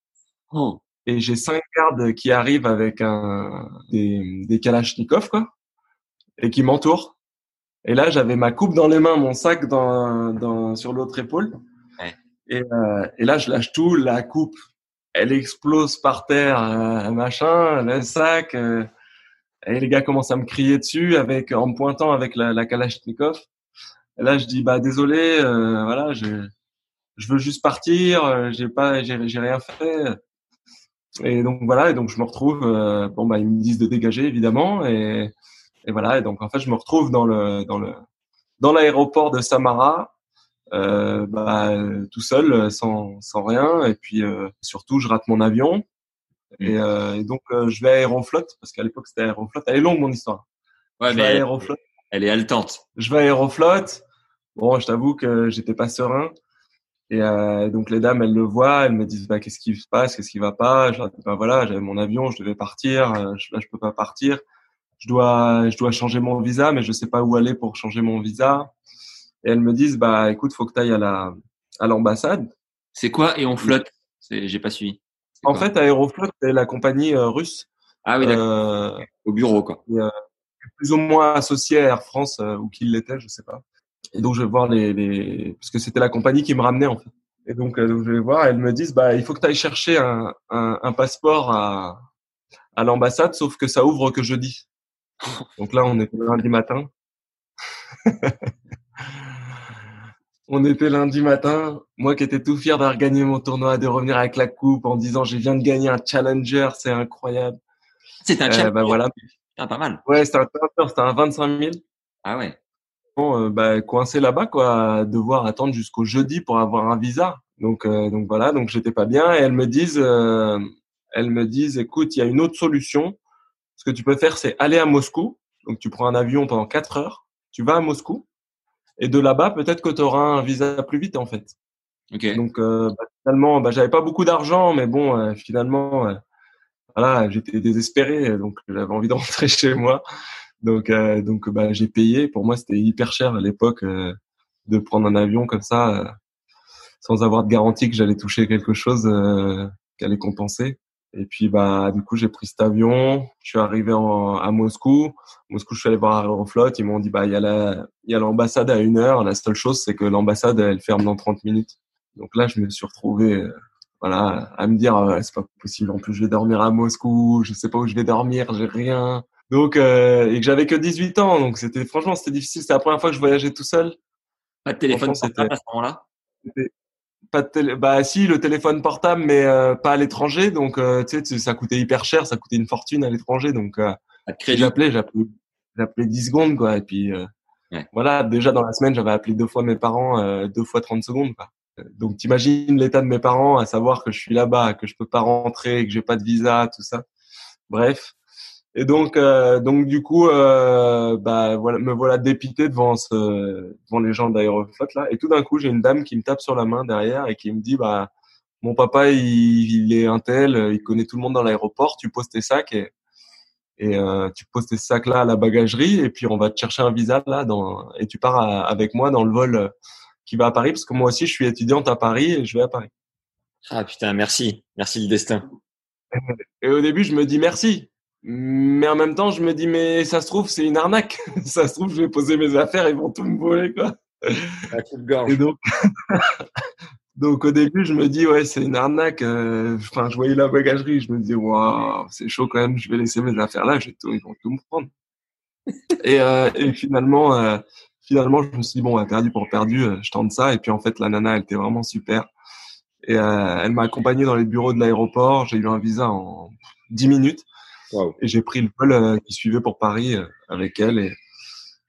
Oh. Et j'ai cinq gardes qui arrivent avec un, des, des kalachnikovs, quoi, et qui m'entourent. Et là, j'avais ma coupe dans les mains, mon sac dans, dans sur l'autre épaule. Ouais. Et, euh, et là, je lâche tout, la coupe, elle explose par terre, euh, machin, le sac. Euh, et les gars commencent à me crier dessus avec en me pointant avec la, la Kalachnikov. Et là, je dis bah désolé, euh, voilà, je je veux juste partir, j'ai pas, j'ai j'ai rien fait. Et donc voilà, et donc je me retrouve. euh, bon bah ils me disent de dégager évidemment et et voilà, et donc en fait, je me retrouve dans le dans le dans l'aéroport de Samara, euh, bah, tout seul, sans sans rien, et puis euh, surtout, je rate mon avion, et, euh, et donc euh, je vais à Aeroflot parce qu'à l'époque c'était Aeroflot. Elle est longue mon histoire. Ouais, je mais vais à elle, Aeroflot. elle est haletante. Je vais à Aeroflot. Bon, je t'avoue que j'étais pas serein. Et euh, donc les dames, elles le voient, elles me disent bah qu'est-ce qui se passe, qu'est-ce qui va pas? Je leur dis bah voilà, j'avais mon avion, je devais partir, euh, je, là je peux pas partir je dois, je dois changer mon visa, mais je sais pas où aller pour changer mon visa. Et elles me disent, bah, écoute, faut que tu ailles à la, à l'ambassade. C'est quoi Et on flotte? J'ai pas suivi. En fait, Aeroflot, c'est la compagnie euh, russe. Ah oui, d'accord. Euh, Au bureau, quoi. Et, euh, plus ou moins associé à Air France ou qu'il l'était, je sais pas. Et donc je vais voir les, les... parce que c'était la compagnie qui me ramenait en fait. Et donc, donc je vais voir, elles me disent bah il faut que tu ailles chercher un, un, un passeport à à l'ambassade, sauf que ça ouvre que jeudi. Donc là, on était lundi matin. on était lundi matin. Moi qui étais tout fier d'avoir gagné mon tournoi, de revenir avec la coupe en disant je viens de gagner un challenger, c'est incroyable. C'est un Euh, challenger. bah voilà. Ah, pas mal. Ouais, c'était un challenger, c'était un 25 000. Ah ouais. Bon, euh, bah, coincé là-bas, quoi, devoir attendre jusqu'au jeudi pour avoir un visa. Donc, euh, donc voilà, donc j'étais pas bien. Et elles me disent, euh, elles me disent, écoute, il y a une autre solution. Ce que tu peux faire, c'est aller à Moscou. Donc, tu prends un avion pendant quatre heures. Tu vas à Moscou. Et de là-bas, peut-être que tu auras un visa plus vite, en fait. Ok. Donc, euh, bah, finalement, bah, j'avais pas beaucoup d'argent, mais bon, euh, finalement, euh, voilà, j'étais désespéré, donc j'avais envie de rentrer chez moi. Donc, euh, donc, bah, j'ai payé. Pour moi, c'était hyper cher à l'époque euh, de prendre un avion comme ça, euh, sans avoir de garantie que j'allais toucher quelque chose euh, qui allait compenser. Et puis, bah, du coup, j'ai pris cet avion. Je suis arrivé en- à Moscou. Moscou, je suis allé voir Aeroflot. Ils m'ont dit, bah, il y a la, il y a l'ambassade à une heure. La seule chose, c'est que l'ambassade, elle ferme dans 30 minutes. Donc là, je me suis retrouvé, euh, voilà, à me dire, euh, c'est pas possible. En plus, je vais dormir à Moscou. Je sais pas où je vais dormir. J'ai rien. Donc, euh, et que j'avais que 18 ans. Donc, c'était, franchement, c'était difficile. C'était la première fois que je voyageais tout seul. Pas de téléphone portable à ce moment-là? Pas de télé... Bah, si, le téléphone portable, mais euh, pas à l'étranger. Donc, euh, tu sais, ça coûtait hyper cher. Ça coûtait une fortune à l'étranger. Donc, euh, j'appelais, j'appelais, j'appelais 10 secondes, quoi. Et puis, euh, Ouais. voilà, déjà dans la semaine, j'avais appelé deux fois mes parents, euh, deux fois 30 secondes, quoi. Euh, Donc, t'imagines l'état de mes parents, à savoir que je suis là-bas, que je peux pas rentrer, que j'ai pas de visa, tout ça. Bref. Et donc, euh, donc du coup, euh, bah voilà, me voilà dépité devant ce, devant les gens d'Aeroflot là. Et tout d'un coup, j'ai une dame qui me tape sur la main derrière et qui me dit, bah mon papa, il, il est un tel, il connaît tout le monde dans l'aéroport. Tu poses tes sacs et et euh, tu poses tes sacs là à la bagagerie et puis on va te chercher un visa là dans et tu pars à- avec moi dans le vol euh, qui va à Paris parce que moi aussi je suis étudiante à Paris et je vais à Paris. Ah putain, merci. Merci le destin. Et au début, je me dis merci. Mais en même temps, je me dis, mais ça se trouve, c'est une arnaque. ça se trouve, je vais poser mes affaires, ils vont tout me voler, quoi. La coupe-gorge. Et donc, donc au début, je me dis, ouais, c'est une arnaque. euh, Enfin, je voyais la bagagerie, je me dis, waouh, c'est chaud quand même, je vais laisser mes affaires là, tout- ils vont tout me prendre. et, euh, et finalement, euh, finalement, je me suis dit, bon, perdu pour perdu, euh, je tente ça. Et puis en fait, la nana, elle était vraiment super. Et euh, elle m'a accompagné dans les bureaux de l'aéroport. J'ai eu un visa en 10 minutes. Et j'ai pris le vol euh, qui suivait pour Paris euh, avec elle. Et,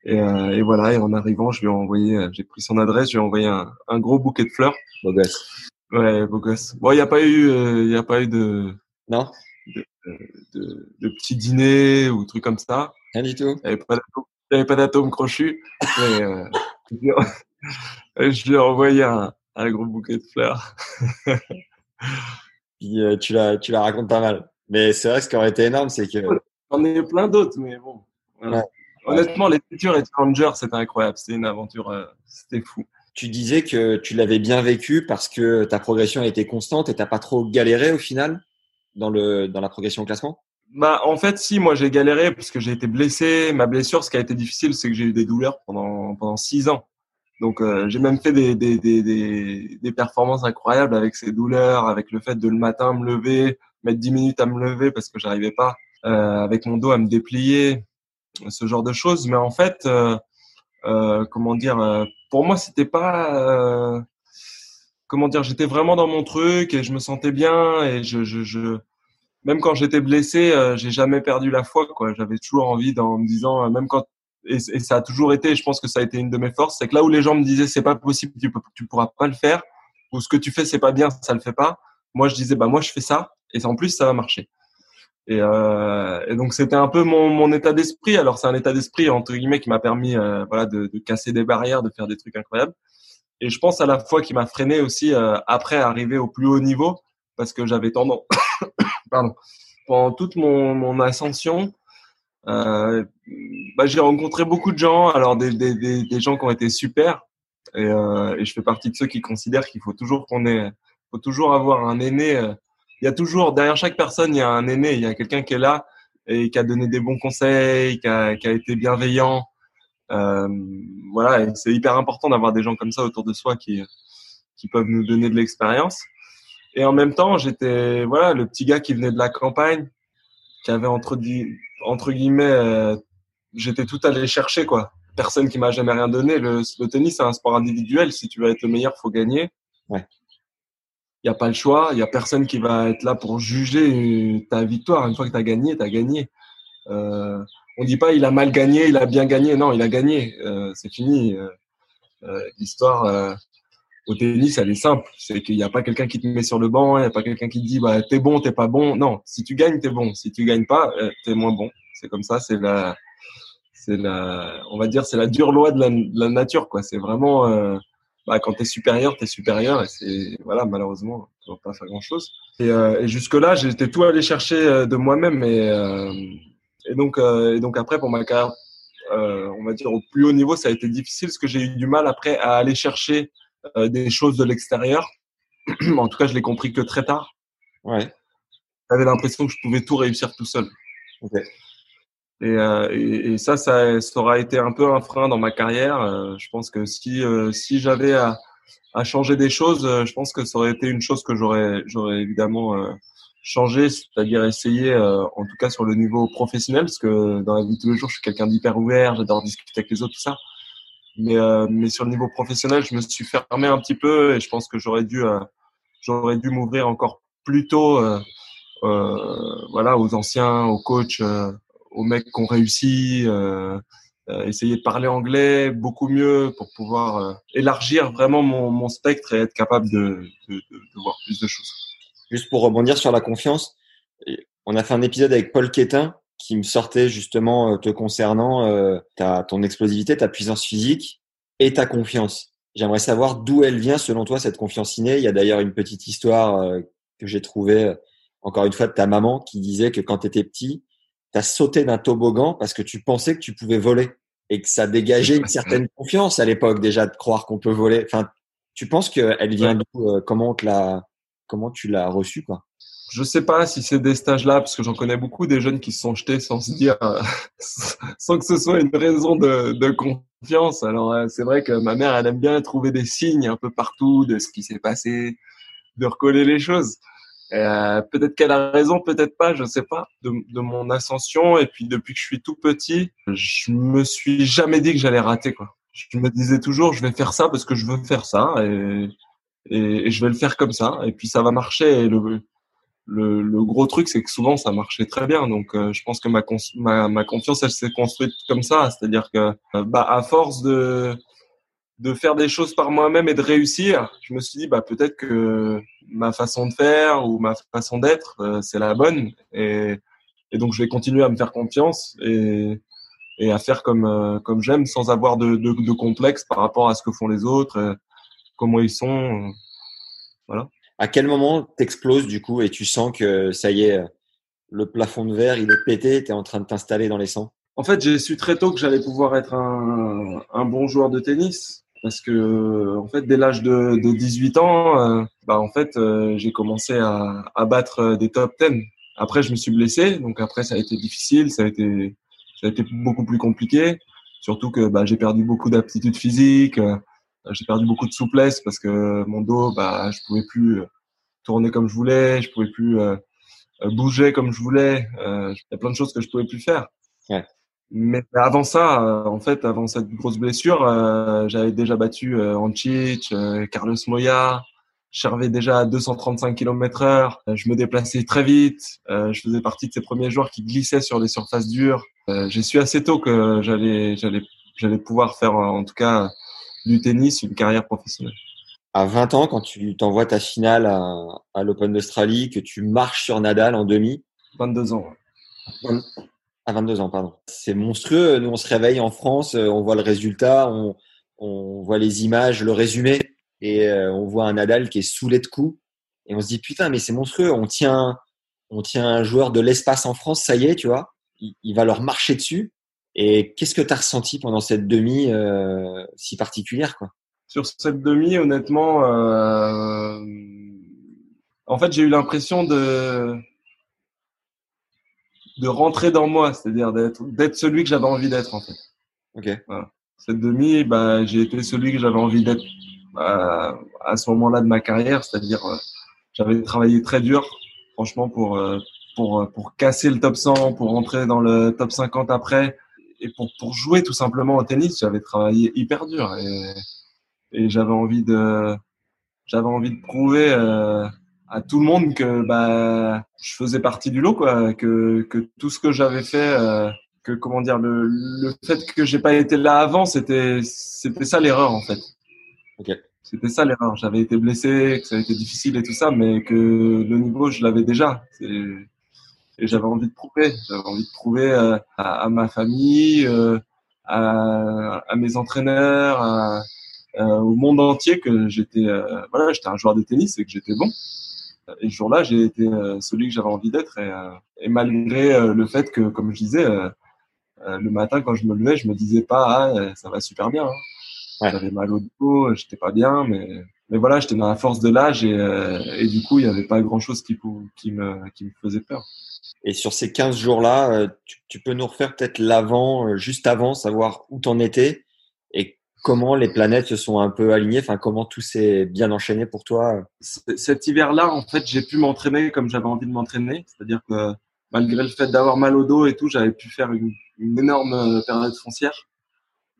et, euh, et voilà, et en arrivant, je lui ai envoyé, j'ai pris son adresse, je lui ai envoyé un, un gros bouquet de fleurs. Beau gosse. Ouais, beau gosse. Bon, il n'y a pas eu, il y a pas eu de, Non de, de petits dîners ou trucs comme ça. Rien du tout. Il n'y avait pas d'atome, crochu. Mais, je lui ai- envoyé un, un gros bouquet de fleurs. Puis, tu la, tu la racontes pas mal. Mais c'est vrai, ce qui aurait été énorme, c'est que J'en ai plein d'autres, mais bon. voilà. Ouais. Honnêtement, les futurs et Challenger, c'était incroyable. C'était une aventure, euh, c'était fou. tu disais que tu l'avais bien vécu parce que ta progression a été constante et t'as pas trop galéré au final dans le dans la progression au classement? Bah, en fait, si, moi, j'ai galéré parce que j'ai été blessé. Ma blessure, ce qui a été difficile, c'est que j'ai eu des douleurs pendant, pendant six ans. Donc, euh, j'ai même fait des, des, des, des, des performances incroyables avec ces douleurs, avec le fait de le matin me lever, mettre dix minutes à me lever parce que j'arrivais pas, euh, avec mon dos à me déplier, ce genre de choses. Mais en fait, euh, euh, comment dire, pour moi, c'était pas, comment dire, j'étais vraiment dans mon truc et je me sentais bien et je, je, même quand j'étais blessé, euh, j'ai jamais perdu la foi. Quoi, j'avais toujours envie, d'en me disant, même quand et, ça a toujours été, je pense que ça a été une de mes forces, c'est que là où les gens me disaient c'est pas possible, tu tu pourras pas le faire, ou ce que tu fais c'est pas bien, ça le fait pas. Moi je disais bah moi je fais ça et en plus ça va marcher. Et, euh, donc c'était un peu mon, état d'esprit. Alors c'est un état d'esprit entre guillemets qui m'a permis euh, voilà de, casser des barrières, de faire des trucs incroyables. Et je pense à la fois qui m'a freiné aussi euh, après arriver au plus haut niveau parce que j'avais tendance, pardon, pendant toute mon, ascension, bah, j'ai rencontré beaucoup de gens, alors des, gens qui ont été super, et, et je fais partie de ceux qui considèrent qu'il faut toujours qu'on ait, faut toujours avoir un aîné. Il y a toujours derrière chaque personne, il y a un aîné, il y a quelqu'un qui est là et qui a donné des bons conseils, qui a, qui a été bienveillant. Euh, voilà, c'est hyper important d'avoir des gens comme ça autour de soi qui qui peuvent nous donner de l'expérience. Et en même temps, j'étais voilà le petit gars qui venait de la campagne, qui avait entre entre guillemets, euh, j'étais tout allé chercher quoi. Personne qui m'a jamais rien donné. Le, le tennis, c'est un sport individuel. Si tu veux être le meilleur, faut gagner. Ouais. Il y a pas le choix. Il y a personne qui va être là pour juger ta victoire. Une fois que tu as gagné, tu as gagné. Euh, on dit pas il a mal gagné, il a bien gagné. Non, il a gagné. Euh, c'est fini. Euh, L'histoire au tennis, elle est simple. C'est qu'il n'y a pas quelqu'un qui te met sur le banc, il n'y a pas quelqu'un qui te dit bah t'es bon, t'es pas bon. Non, si tu gagnes, t'es bon. Si tu gagnes pas, t'es moins bon. C'est comme ça. C'est la, c'est la, on va dire, c'est la dure loi de la, de la nature, quoi. C'est vraiment, bah, quand t'es supérieur, t'es supérieur. Et c'est, voilà, malheureusement, tu vas pas faire grand chose. Et, euh, et jusque là, j'étais tout allé chercher euh, de moi-même. Et, euh, et donc, et donc après, pour ma carrière, on va dire au plus haut niveau, ça a été difficile parce que j'ai eu du mal après à aller chercher euh, des choses de l'extérieur. en tout cas, je l'ai compris que très tard. Ouais. J'avais l'impression que je pouvais tout réussir tout seul. Okay. Et, euh, et, et, ça, ça, ça aura été un peu un frein dans ma carrière. Euh, je pense que si, euh, si j'avais à, à, changer des choses, euh, je pense que ça aurait été une chose que j'aurais, j'aurais évidemment euh, changé, c'est-à-dire essayer, en tout cas sur le niveau professionnel, parce que dans la vie de tous les jours, je suis quelqu'un d'hyper ouvert, j'adore discuter avec les autres, tout ça. Mais, euh, mais sur le niveau professionnel, je me suis fermé un petit peu et je pense que j'aurais dû, euh, j'aurais dû m'ouvrir encore plus tôt, euh, voilà, aux anciens, aux coachs, aux mecs qui ont réussi. essayer de parler anglais beaucoup mieux pour pouvoir élargir vraiment mon, mon, spectre et être capable de, de, de, de, voir plus de choses. Juste pour rebondir sur la confiance, on a fait un épisode avec Paul Quétin qui me sortait justement euh, te concernant euh, ta, ton explosivité, ta puissance physique et ta confiance. J'aimerais savoir d'où elle vient selon toi cette confiance innée. Il y a d'ailleurs une petite histoire euh, que j'ai trouvée euh, encore une fois de ta maman qui disait que quand tu étais petit, tu as sauté d'un toboggan parce que tu pensais que tu pouvais voler et que ça dégageait une certaine confiance à l'époque déjà de croire qu'on peut voler. Enfin, tu penses qu'elle vient d'où euh, Comment, la, comment tu l'as reçue quoi? Je sais pas si c'est des stages-là, parce que j'en connais beaucoup des jeunes qui se sont jetés sans se dire, euh, sans que ce soit une raison de, de confiance. Alors euh, c'est vrai que ma mère, elle aime bien trouver des signes un peu partout de ce qui s'est passé, de recoller les choses. Euh, peut-être qu'elle a raison, peut-être pas, je sais pas, de, de, mon ascension. Et puis depuis que je suis tout petit, je me suis jamais dit que j'allais rater quoi. Je me disais toujours, je vais faire ça parce que je veux faire ça et, et, et je vais le faire comme ça. Et puis ça va marcher. Et le, le, le, gros truc, c'est que souvent ça marchait très bien. Donc, euh, je pense que ma, ma, ma confiance, elle s'est construite comme ça. C'est-à-dire que, euh, bah, à force de de faire des choses par moi-même et de réussir, je me suis dit, bah, peut-être que ma façon de faire ou ma façon d'être, euh, c'est la bonne. Et, et donc, je vais continuer à me faire confiance et, et à faire comme comme j'aime, sans avoir de, de, de, complexe par rapport à ce que font les autres, comment ils sont. voilà. À quel moment t'exploses du coup et tu sens que ça y est, le plafond de verre il est pété, tu es en train de t'installer dans les sangs? En fait, j'ai su très tôt que j'allais pouvoir être un, un, bon joueur de tennis parce que en fait dès l'âge de, de, 18 ans, euh, bah en fait euh, j'ai commencé à, battre des top 10. Après je me suis blessé, donc après ça a été difficile, ça a été beaucoup plus compliqué, surtout que bah, j'ai perdu beaucoup d'aptitude physique. Euh, j'ai perdu beaucoup de souplesse parce que mon dos, bah, je pouvais plus euh, tourner comme je voulais, je pouvais plus euh, euh, bouger comme je voulais. Euh, il y a plein de choses que je pouvais plus faire. Ouais. Mais avant ça, en fait, avant cette grosse blessure, j'avais déjà battu euh, Ančić, Carlos Moya. J'arrivais déjà à 235 km heure. Je me déplaçais très vite. je faisais partie de ces premiers joueurs qui glissaient sur les surfaces dures. J'ai su assez tôt que j'allais, j'allais, j'allais pouvoir faire, en tout cas, du tennis une carrière professionnelle. À 20 ans, quand tu t'envoies ta finale à, à l'Open d'Australie, que tu marches sur Nadal en demi? 22 ans. À 22 ans, pardon. C'est monstrueux. Nous, on se réveille en France, euh, on voit le résultat, on, on voit les images, le résumé, et euh, on voit un Nadal qui est saoulé de coups. Et on se dit, putain, mais c'est monstrueux. On tient, on tient un joueur de l'espace en France, ça y est, tu vois. Il, va leur marcher dessus. Et qu'est-ce que tu as ressenti pendant cette demi euh, si particulière quoi? Sur cette demi, honnêtement, euh, en fait, j'ai eu l'impression de de rentrer dans moi, c'est-à-dire d'être d'être celui que j'avais envie d'être en fait. Ok. Cette demi, bah, j'ai été celui que j'avais envie d'être euh, à ce moment-là de ma carrière, c'est-à-dire euh, j'avais travaillé très dur, franchement, pour euh, pour pour casser le top 100, pour rentrer dans le top 50 après, et pour pour jouer tout simplement au tennis, j'avais travaillé hyper dur et et j'avais envie de j'avais envie de prouver euh, à tout le monde que bah je faisais partie du lot quoi que que tout ce que j'avais fait euh, que comment dire le le fait que j'ai pas été là avant c'était c'était ça l'erreur en fait. Ok. c'était ça l'erreur. J'avais été blessé que ça a été difficile et tout ça mais que le niveau je l'avais déjà. Et j'avais envie de prouver. J'avais envie de prouver euh, à, à ma famille euh, à, à mes entraîneurs à, euh, au monde entier que j'étais euh, voilà j'étais un joueur de tennis et que j'étais bon et ce jour-là j'ai été euh, celui que j'avais envie d'être et, euh, et malgré euh, le fait que comme je disais euh, euh, le matin quand je me levais je me disais pas ah ça va super bien hein. Ouais. j'avais mal au dos j'étais pas bien mais mais voilà j'étais dans la force de l'âge et, euh, et du coup il y avait pas grand chose qui qui me qui me faisait peur Et sur ces 15 jours-là, tu, tu peux nous refaire peut-être l'avant, juste avant, savoir où t'en étais comment les planètes se sont un peu alignées, enfin comment tout s'est bien enchaîné pour toi? Cet hiver-là, en fait, j'ai pu m'entraîner comme j'avais envie de m'entraîner. C'est-à-dire que malgré le fait d'avoir mal au dos et tout, j'avais pu faire une, énorme euh, période foncière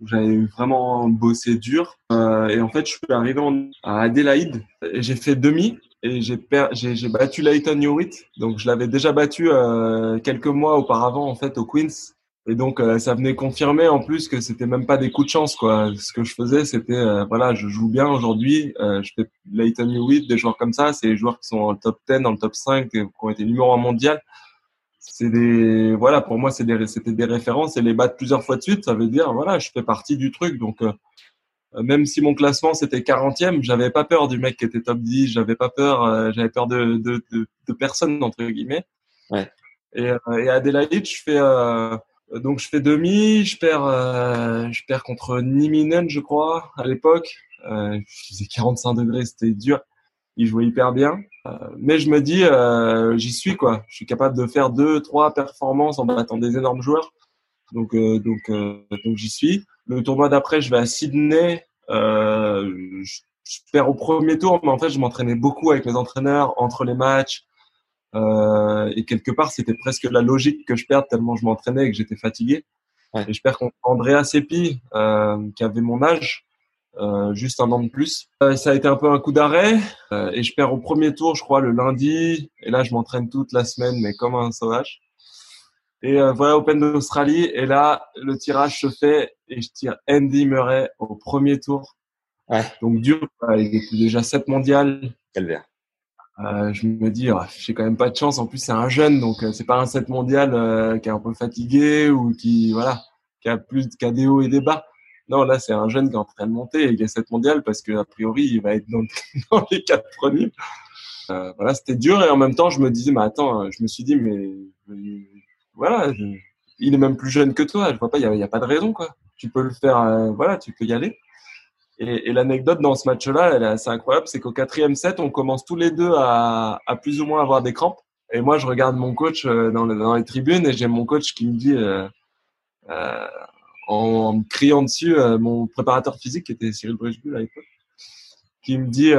j'avais vraiment bossé dur. Euh, et en fait, je suis arrivé à Adélaïde et j'ai fait demi et j'ai j'ai battu Leighton Hewitt. Donc, je l'avais déjà battu euh, quelques mois auparavant, en fait, au Queens. Et donc, euh, ça venait confirmer en plus que c'était même pas des coups de chance, quoi. Ce que je faisais, c'était, euh, voilà, je joue bien aujourd'hui. Euh, je fais Leighton Hewitt, des joueurs comme ça. C'est des joueurs qui sont dans le top 10, dans le top 5, qui ont été numéro 1 mondial. C'est des, voilà, pour moi, c'est des, c'était des références et les battre plusieurs fois de suite, ça veut dire, voilà, je fais partie du truc. Donc, euh, même si mon classement c'était 40e, j'avais pas peur du mec qui était top 10, j'avais pas peur, euh, j'avais peur de, de, de, de personne, entre guillemets. Ouais. Et, euh, et à Adélaïde, je fais, euh, donc je fais demi, je perds, euh, je perds contre Niminen, je crois, à l'époque. Euh, je faisais 45 degrés, c'était dur. Il jouait hyper bien. Euh, mais je me dis, euh, j'y suis quoi. Je suis capable de faire deux, trois performances en battant des énormes joueurs. Donc, euh, donc, euh, donc j'y suis. Le tournoi d'après, je vais à Sydney. Euh, je, je perds au premier tour, mais en fait, je m'entraînais beaucoup avec mes entraîneurs entre les matchs. Euh, et quelque part, c'était presque la logique que je perde tellement je m'entraînais et que j'étais fatigué. Ouais. Et je perds contre Andrea Seppi, euh, qui avait mon âge, euh, juste un an de plus. Euh, ça a été un peu un coup d'arrêt. Euh, et je perds au premier tour, je crois, le lundi. Et là, je m'entraîne toute la semaine, mais comme un sauvage. Et euh, voilà, Open d'Australie. Et là, le tirage se fait et je tire Andy Murray au premier tour. Ouais. Donc dur, il était déjà 7 mondial. Calvaire. Euh, je me dis, oh, j'ai quand même pas de chance. En plus, c'est un jeune, donc euh, c'est pas un 7 mondial euh, qui est un peu fatigué ou qui, voilà, qui a plus, qui a des hauts et des bas. Non, là, c'est un jeune qui est en train de monter et qui est 7 mondial parce que a priori, il va être dans, dans les quatre premiers. Euh, voilà, c'était dur et en même temps, je me disais, mais attends, euh, je me suis dit, mais euh, voilà, il est même plus jeune que toi. Je vois pas, il y y a pas de raison, quoi. Tu peux le faire, voilà, tu peux y aller. Et, et l'anecdote dans ce match-là, elle est assez incroyable, c'est qu'au quatrième set, on commence tous les deux à, à plus ou moins avoir des crampes. Et moi, je regarde mon coach euh, dans, le- dans les tribunes et j'ai mon coach qui me dit, euh, euh, en, en me criant dessus, euh, mon préparateur physique qui était Cyril Brechbull à l'époque, qui me dit,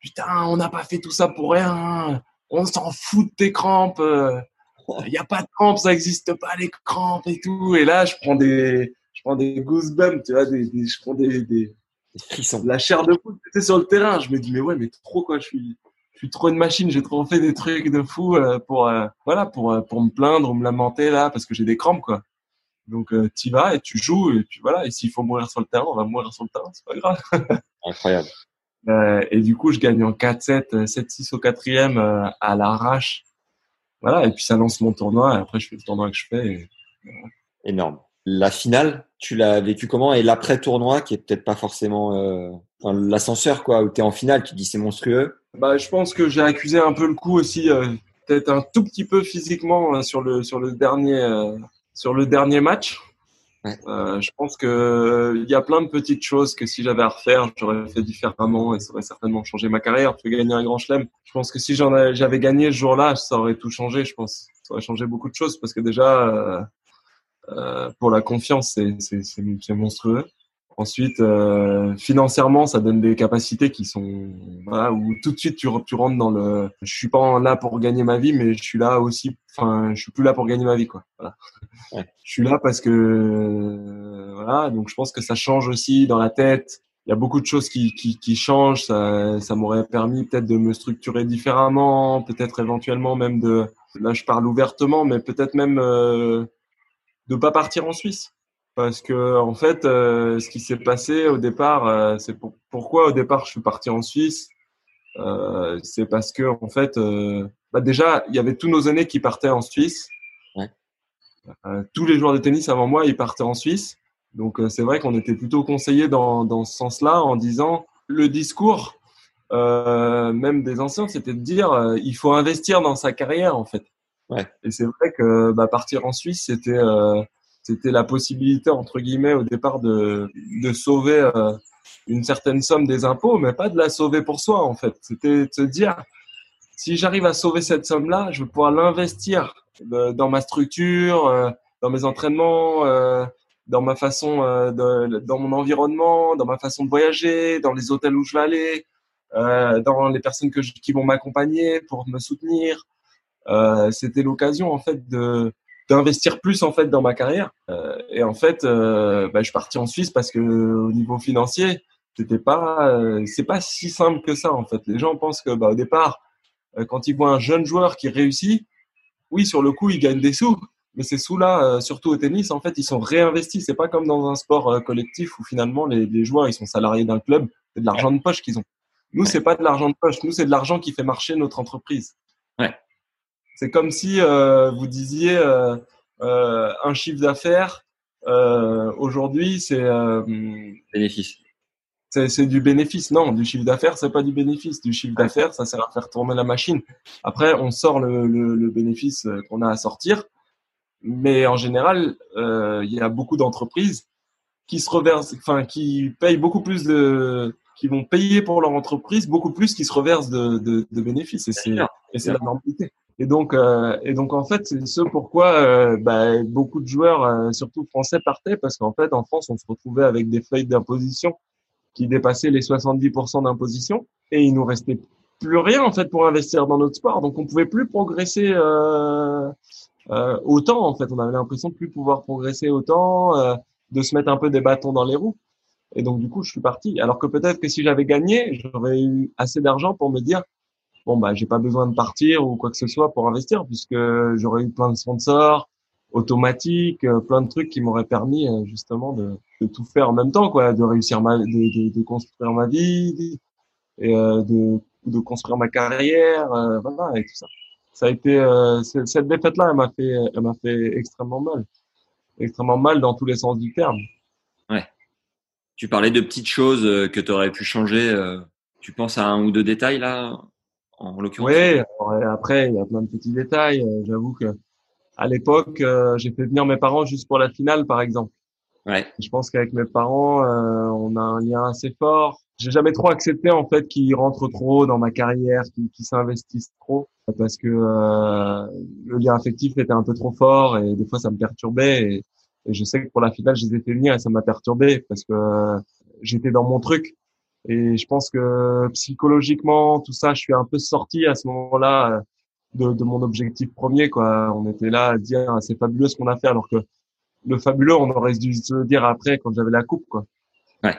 putain, on n'a pas fait tout ça pour rien. On s'en fout de tes crampes. Il n'y a pas de crampes, ça n'existe pas les crampes et tout. Et là, je prends des, je prends des goosebumps, tu vois, des, des- je prends des, des, Des frissons. de la chair de poule était sur le terrain. Je me dis mais ouais, mais trop quoi, je suis, je suis trop une machine. J'ai trop fait des trucs de fou euh, pour, euh, voilà, pour, euh, pour me plaindre ou me lamenter là parce que j'ai des crampes quoi. Donc euh, t'y vas et tu joues et puis voilà. Et s'il faut mourir sur le terrain, on va mourir sur le terrain, c'est pas grave. Incroyable. Euh, et du coup, je gagne en 4-7, euh, 7-6 au quatrième euh, à l'arrache. Voilà, et puis ça lance mon tournoi. Et après, je fais le tournoi que je fais. Et... Énorme. La finale, tu l'as vécu comment? Et l'après-tournoi, qui est peut-être pas forcément euh, enfin, l'ascenseur, quoi, où tu es en finale, tu te dis c'est monstrueux. Bah, je pense que j'ai accusé un peu le coup aussi, euh, peut-être un tout petit peu physiquement euh, sur le sur le dernier euh, sur le dernier match. Ouais. Je pense que euh, il y a plein de petites choses que si j'avais à refaire, j'aurais fait différemment et ça aurait certainement changé ma carrière. Tu gagner un grand chelem. Je pense que si j'en avais- j'avais gagné ce jour-là, ça aurait tout changé. Je pense ça aurait changé beaucoup de choses parce que déjà, euh, pour la confiance, c'est, monstrueux. Ensuite, euh, financièrement, ça donne des capacités qui sont voilà, où tout de suite tu, tu rentres dans le. Je suis pas là pour gagner ma vie, mais je suis là aussi. Enfin, je suis plus là pour gagner ma vie, quoi. Voilà. Ouais. Je suis là parce que euh, voilà. Donc, je pense que ça change aussi dans la tête. Il y a beaucoup de choses qui qui, qui changent. Ça, ça m'aurait permis peut-être de me structurer différemment, peut-être éventuellement même de. Là, je parle ouvertement, mais peut-être même euh, de pas partir en Suisse parce que en fait, euh, ce qui s'est passé au départ, euh, c'est pour, pourquoi au départ je suis parti en Suisse. Euh, c'est parce que en fait, euh, bah déjà, il y avait tous nos aînés qui partaient en Suisse. Ouais. Euh, tous les joueurs de tennis avant moi, ils partaient en Suisse. Donc euh, c'est vrai qu'on était plutôt conseillés dans, dans ce sens-là en disant le discours, même des anciens, c'était de dire il faut investir dans sa carrière en fait. Et c'est vrai que bah, partir en Suisse, c'était c'était la possibilité entre guillemets au départ de, de sauver euh, une certaine somme des impôts, mais pas de la sauver pour soi en fait. C'était de se dire si j'arrive à sauver cette somme-là, je vais pouvoir l'investir euh, dans ma structure, euh, dans mes entraînements, euh, dans ma façon, euh, de, dans mon environnement, dans ma façon de voyager, dans les hôtels où je vais aller, euh, dans les personnes qui vont m'accompagner pour me soutenir. C'était l'occasion en fait de d'investir plus en fait dans ma carrière. Euh, et en fait, euh, bah, je suis parti en Suisse parce que au niveau financier, c'était pas, euh, c'est pas si simple que ça en fait. Les gens pensent que bah, au départ, euh, quand ils voient un jeune joueur qui réussit, oui, sur le coup, il gagne des sous, mais ces sous-là, euh, surtout au tennis, en fait, ils sont réinvestis. C'est pas comme dans un sport euh, collectif où finalement les, les joueurs ils sont salariés d'un club, c'est de l'argent de poche qu'ils ont. Nous, c'est pas de l'argent de poche. Nous, c'est de l'argent qui fait marcher notre entreprise. C'est comme si euh, vous disiez euh, euh, un chiffre d'affaires euh, aujourd'hui, c'est euh, Bénéfice. c'est c'est du bénéfice. Non, du chiffre d'affaires, c'est pas du bénéfice. Du chiffre d'affaires, ça sert à faire tourner la machine. Après, on sort le, le, le bénéfice euh, qu'on a à sortir, mais en général, euh, il y a beaucoup d'entreprises qui se reversent, enfin, qui payent beaucoup plus de, qui vont payer pour leur entreprise beaucoup plus qu'ils se reversent de, de, de bénéfices. Et c'est la normalité. Et donc, euh, et donc en fait, c'est ce pourquoi euh, bah, beaucoup de joueurs, euh, surtout français, partaient parce qu'en fait, en France, on se retrouvait avec des feuilles d'imposition qui dépassaient les 70% d'imposition et il nous restait plus rien en fait pour investir dans notre sport. Donc, on pouvait plus progresser euh, euh, autant. En fait, on avait l'impression de plus pouvoir progresser autant, euh, de se mettre un peu des bâtons dans les roues. Et donc, du coup, je suis parti. Alors que peut-être que si j'avais gagné, j'aurais eu assez d'argent pour me dire bon bah j'ai pas besoin de partir ou quoi que ce soit pour investir puisque j'aurais eu plein de sponsors automatiques, euh, plein de trucs qui m'auraient permis euh, justement de, tout faire en même temps quoi, de réussir ma, de, de, de construire ma vie et euh, de, de construire ma carrière, voilà et tout ça. Ça a été euh, cette défaite là, elle m'a fait, elle m'a fait extrêmement mal, extrêmement mal dans tous les sens du terme. Tu parlais de petites choses que tu aurais pu changer. Tu penses à un ou deux détails là, en l'occurrence Oui, après, il y a plein de petits détails. Euh, J'avoue que à l'époque, euh, j'ai fait venir mes parents juste pour la finale, par exemple. Ouais. Je pense qu'avec mes parents, euh, on a un lien assez fort. J'ai jamais trop accepté en fait qu'ils rentrent trop dans ma carrière, qu'ils s'investissent trop, parce que euh, le lien affectif était un peu trop fort et des fois ça me perturbait. Et, et je sais que pour la finale, je les ai fait venir et ça m'a perturbé parce que euh, j'étais dans mon truc. Et je pense que psychologiquement, tout ça, je suis un peu sorti à ce moment-là euh, de, de mon objectif premier. Quoi. On était là à dire ah, c'est fabuleux ce qu'on a fait, alors que le fabuleux, on aurait dû se le dire après quand j'avais la coupe. Quoi. Ouais.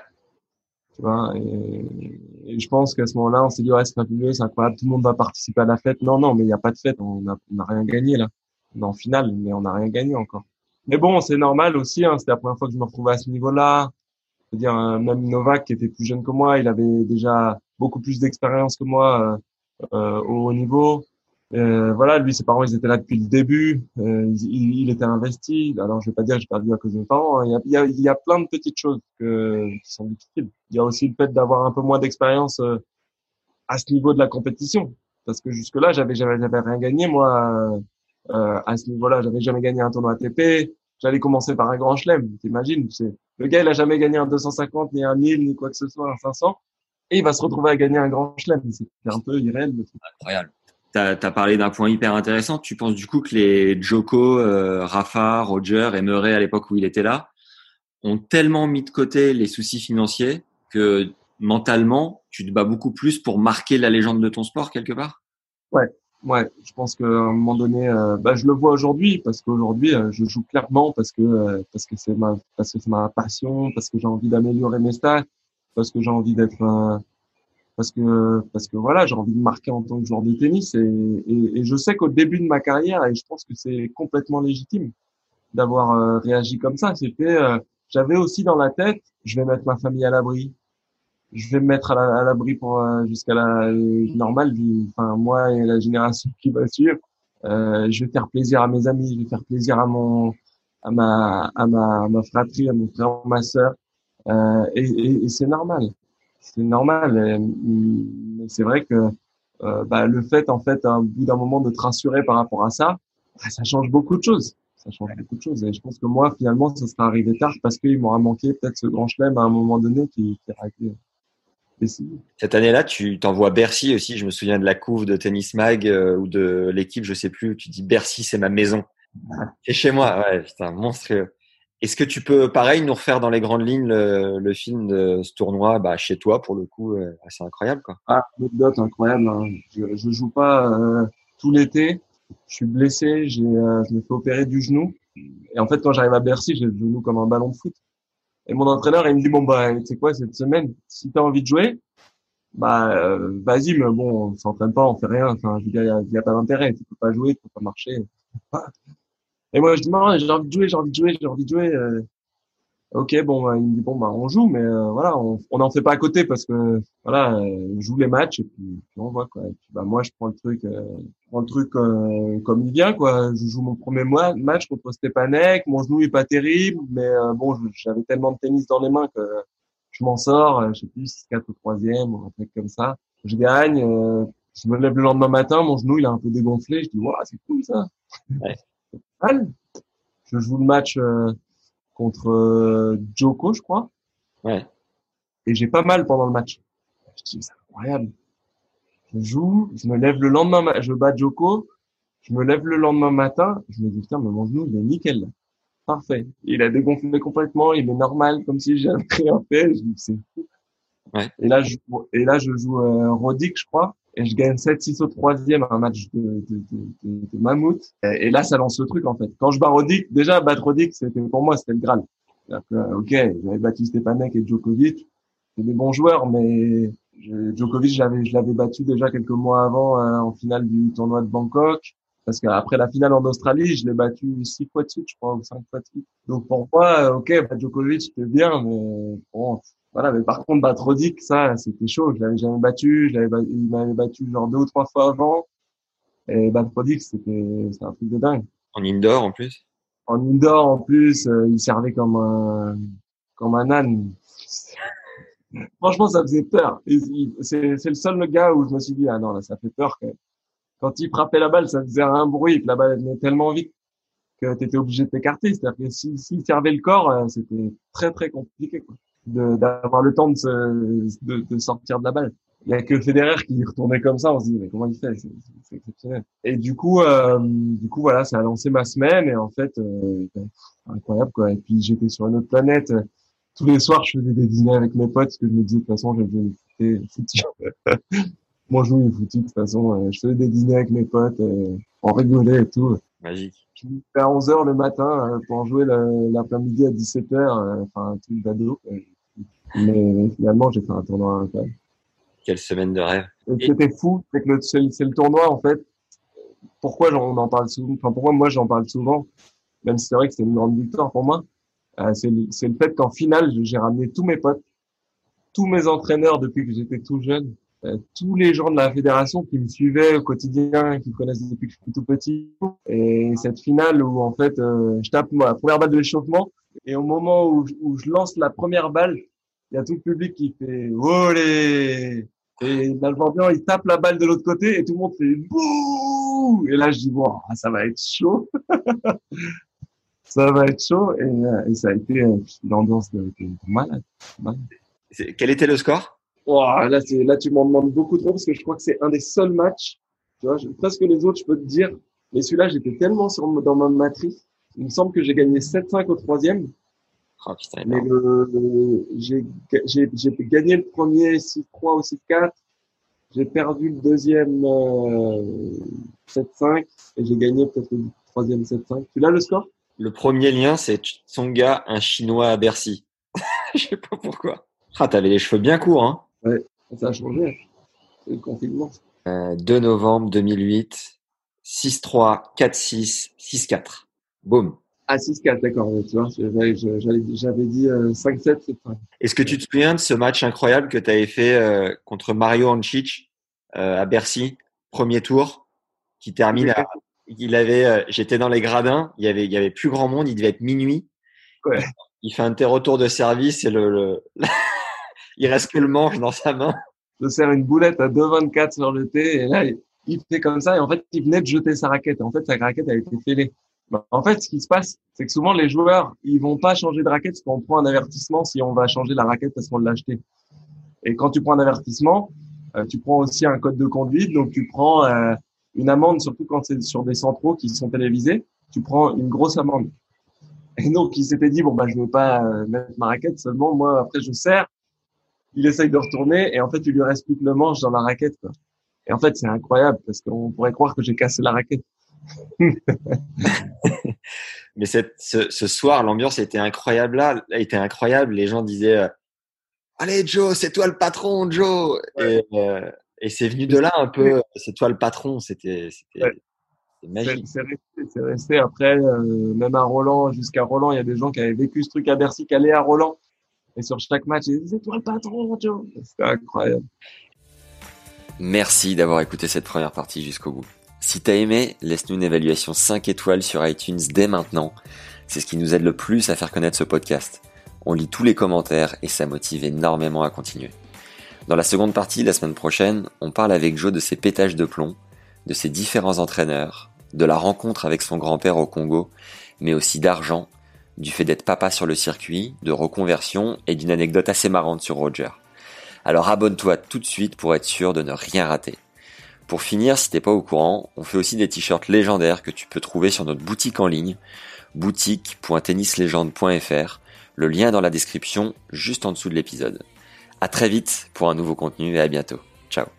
Tu vois, et, et je pense qu'à ce moment-là, on s'est dit ouais, c'est fabuleux, c'est incroyable, tout le monde va participer à la fête. Non, non, mais il n'y a pas de fête, on n'a on n'a rien gagné là. On est en finale, mais on n'a rien gagné encore. Mais bon, c'est normal aussi. Hein, C'était la première fois que je me retrouvais à ce niveau-là. Je veux dire, même Novak, qui était plus jeune que moi, il avait déjà beaucoup plus d'expérience que moi euh, euh, au haut niveau. Euh, voilà, lui, ses parents, ils étaient là depuis le début. Euh, il, il- était investi. Alors, je vais pas dire j'ai perdu à cause de mes parents. hein. Il y a, il y a, plein de petites choses que, qui sont difficiles. Il y a aussi le fait d'avoir un peu moins d'expérience euh, à ce niveau de la compétition. Parce que jusque-là, j'avais j'avais j'avais rien gagné, moi, euh, à ce niveau-là. J'avais jamais gagné un tournoi ATP. J'allais commencer par un grand chelem. T'imagines, c'est, le gars, il a jamais gagné un 250, ni un 1000, ni quoi que ce soit, un 500. Et il va se retrouver à gagner un grand chelem. C'est un peu irréel, le truc. Incroyable. tu as, parlé d'un point hyper intéressant. Tu penses du coup que les Joko, euh, Rafa, Roger et Murray à l'époque où il était là ont tellement mis de côté les soucis financiers que mentalement, tu te bats beaucoup plus pour marquer la légende de ton sport quelque part? Ouais, ouais. Je pense qu'à un moment donné, euh, bah, je le vois aujourd'hui parce qu'aujourd'hui, euh, je joue clairement parce que euh, parce que c'est ma parce que c'est ma passion, parce que j'ai envie d'améliorer mes stats, parce que j'ai envie d'être parce que parce que voilà, j'ai envie de marquer en tant que joueur de tennis et, et, et je sais qu'au début de ma carrière et je pense que c'est complètement légitime d'avoir réagi comme ça. C'était j'avais aussi dans la tête, je vais mettre ma famille à l'abri, je vais me mettre à l'abri pour euh, jusqu'à la normale enfin moi et la génération qui va suivre. Euh, je vais faire plaisir à mes amis je vais faire plaisir à mon à ma à ma, ma fratrie à mon frère ma sœur. Euh, et, et, et c'est normal. C'est normal. Mais c'est vrai que euh, bah, le fait en fait à bout d'un moment de te rassurer par rapport à ça bah, ça change beaucoup de choses. Ça change beaucoup de choses. Et je pense que moi finalement ça sera arrivé tard parce qu'il m'aura manqué peut-être ce grand chelem à un moment donné qui, qui a été cette année-là, tu t'envoies Bercy aussi. Je me souviens de la couve de Tennis Mag euh, ou de l'équipe, je sais plus. Tu dis Bercy, c'est ma maison. C'est chez moi. Ouais, putain, monstrueux. Est-ce que tu peux, pareil, nous refaire dans les grandes lignes le, film de ce tournoi, bah, chez toi, pour le coup, euh, c'est incroyable, quoi. Ah, anecdote incroyable. Hein. Je, je joue pas euh, tout l'été. Je suis blessé. J'ai, je me fais opérer du genou. Et en fait, quand j'arrive à Bercy, j'ai le genou comme un ballon de foot. Et mon entraîneur, il me dit, bon, bah, tu sais quoi, cette semaine, si tu as envie de jouer, bah, euh, vas-y, mais bon, on s'entraîne pas, on fait rien. Enfin, je veux dire, il n'y a, pas d'intérêt. Tu peux pas jouer, tu peux pas marcher. Et moi, je dis, non, j'ai envie de jouer, j'ai envie de jouer, j'ai envie de jouer. Euh, ok, bon, bah, il me dit, bon, bah, on joue, mais euh, voilà, on n'en fait pas à côté parce que, voilà, on joue les matchs et puis, on voit, quoi. Et puis, bah, moi, je prends le truc, je prends le truc comme il vient, quoi. Je joue mon premier match contre Stepanek, mon genou est pas terrible, mais bon, j'avais tellement de tennis dans les mains que je m'en sors, euh, je sais plus, 4 ou 3e ou un truc comme ça. Je gagne, euh, je me lève le lendemain matin, mon genou il est un peu dégonflé, je dis waouh c'est cool ça. Ouais. Je joue le match euh, contre Joko, je crois. Ouais. Et j'ai pas mal pendant le match. Je dis c'est incroyable. Je joue, je me lève le lendemain, je bats Joko, je me lève le lendemain matin, je me dis putain mais mon genou il est nickel parfait. Il a dégonflé complètement, il est normal, comme si j'avais rien fait. Je c'est fou. Ouais. Et là, je, et là, je joue euh, Rodic, je crois, et je gagne 7-6 au troisième, un match de, de, de, de, mammouth. Et, là, ça lance le truc, en fait. Quand je bats Rodic, déjà, battre Rodic, c'était, pour moi, c'était le Graal. ok, j'avais battu Stepanek et Djokovic. C'est des bons joueurs, mais je, Djokovic, j'avais, je l'avais battu déjà quelques mois avant euh, en finale du tournoi de Bangkok. Parce qu'après la finale en Australie, je l'ai battu six fois de suite, je crois, ou cinq fois de suite. Donc pour moi, ok, bah, Djokovic, c'était bien, mais bon, voilà. Mais par contre, battre ça, c'était chaud. Je l'avais jamais battu. Je l'avais, il m'avait battu genre deux ou trois fois avant. Et battre c'était, c'est un truc de dingue. En indoor, en plus? En indoor, en plus, euh, il servait comme un, comme un âne. Franchement, ça faisait peur. C'est, c'est le seul gars où je me suis dit, ah non, là, ça fait peur quand même quand il frappait la balle, ça faisait un bruit, que la balle venait tellement vite que tu étais obligé de t'écarter. C'est-à-dire que s'il si, servait le corps, euh, c'était très très compliqué quoi, d'avoir le temps de, se, de, de, sortir de la balle. Il y a que Federer qui retournait comme ça, on se dit mais comment il fait? C'est exceptionnel. Et du coup, euh, du coup voilà, ça a lancé ma semaine et en fait, euh, incroyable quoi. Et puis j'étais sur une autre planète. Tous les soirs, je faisais des dîners avec mes potes parce que je me disais de toute façon, je vais foutre moi, je jouais foutu de toute façon. Euh, je faisais des dîners avec mes potes, euh, on rigolait et tout. Magique. Je me à 11h le matin euh, pour jouer l'après-midi à 17h, enfin un truc d'ado. Mais finalement, j'ai fait un tournoi incroyable. Quelle semaine de rêve. C'était fou, c'est que c'est le tournoi en fait. Pourquoi on en parle souvent? Enfin, pourquoi moi j'en parle souvent Même si c'est vrai que c'est une grande victoire pour moi. c'est le, le fait qu'en finale, j'ai ramené tous mes potes, tous mes entraîneurs depuis que j'étais tout jeune. Euh, tous les gens de la fédération qui me suivaient au quotidien, qui me connaissent depuis que je suis tout petit. Et cette finale où en fait euh, je tape ma première balle de l'échauffement et au moment où, où, je lance la première balle, il y a tout le public qui fait olé et l'Alvambian il tape la balle de l'autre côté et tout le monde fait bouh et là je dis bon ça va être chaud ça va être chaud et, euh, et ça a été l'ambiance de, de malade. malade. Quel était le score? Là, là, tu m'en demandes beaucoup trop parce que je crois que c'est un des seuls matchs Tu vois, presque les autres, je peux te dire. Mais celui-là, j'étais tellement sur, dans ma matrice. Il me semble que j'ai gagné 7-5 au troisième. Oh, putain, Mais énorme. le, j'ai, j'ai, j'ai gagné le premier 6-3 ou 6-4. J'ai perdu le deuxième euh, 7-5 et j'ai gagné peut-être le troisième 7-5. Tu l'as le score? Le premier lien, c'est Tsonga, un Chinois à Bercy. Je sais pas pourquoi. Ah, t'avais les cheveux bien courts, hein. Ça a changé. hein. C'est le confinement. Euh, 2 novembre 2008, 6-3, 4-6, 6-4. Boum. Ah, 6-4, d'accord. Tu vois, j'avais, dit euh, 5-7, 7-5. Est-ce que tu te souviens de ce match incroyable que tu avais fait euh, contre Mario Ancic euh, à Bercy, premier tour, qui termine à, il avait, euh, j'étais dans les gradins, il y avait, il y avait plus grand monde, il devait être minuit. Ouais. Il fait un retour de service et le, le il reste que le manche dans sa main. Je sers une boulette à 2,24 sur le thé et là, il, il fait comme ça et en fait, il venait de jeter sa raquette. En fait, sa raquette a été fêlée. Bah, En fait, ce qui se passe, c'est que souvent les joueurs, ils vont pas changer de raquette parce qu'on prend un avertissement si on va changer la raquette parce qu'on l'a acheté. Et quand tu prends un avertissement, euh, tu prends aussi un code de conduite, donc tu prends euh, une amende, surtout quand c'est sur des centraux qui sont télévisés, tu prends une grosse amende. Et donc, il s'était dit, bon, bah, je veux pas euh, mettre ma raquette, seulement moi, après, je sers, il essaye de retourner, et en fait, il lui reste plus que le manche dans la raquette, quoi. Et en fait, c'est incroyable, parce qu'on pourrait croire que j'ai cassé la raquette. Mais cette, ce, ce soir, l'ambiance était incroyable là, était incroyable. Les gens disaient, euh, allez Joe, c'est toi le patron, Joe. Et, euh, et c'est venu de là un peu, c'est toi le patron. C'était, c'était, Ouais. magique. C'est c'est resté, c'est resté. Après, euh, même à Roland, jusqu'à Roland, il y a des gens qui avaient vécu ce truc à Bercy, qui allaient à Roland. Et sur chaque match, ils disaient, c'est toi le patron, Joe. C'était incroyable. Merci d'avoir écouté cette première partie jusqu'au bout. Si t'as aimé, laisse-nous une évaluation 5 étoiles sur iTunes dès maintenant. C'est ce qui nous aide le plus à faire connaître ce podcast. On lit tous les commentaires et ça motive énormément à continuer. Dans la seconde partie, la semaine prochaine, on parle avec Joe de ses pétages de plomb, de ses différents entraîneurs, de la rencontre avec son grand-père au Congo, mais aussi d'argent, du fait d'être papa sur le circuit, de reconversion et d'une anecdote assez marrante sur Roger. Alors abonne-toi tout de suite pour être sûr de ne rien rater. Pour finir, si t'es pas au courant, on fait aussi des t-shirts légendaires que tu peux trouver sur notre boutique en ligne, boutique.tennislegende.fr, le lien dans la description juste en dessous de l'épisode. À très vite pour un nouveau contenu et à bientôt. Ciao.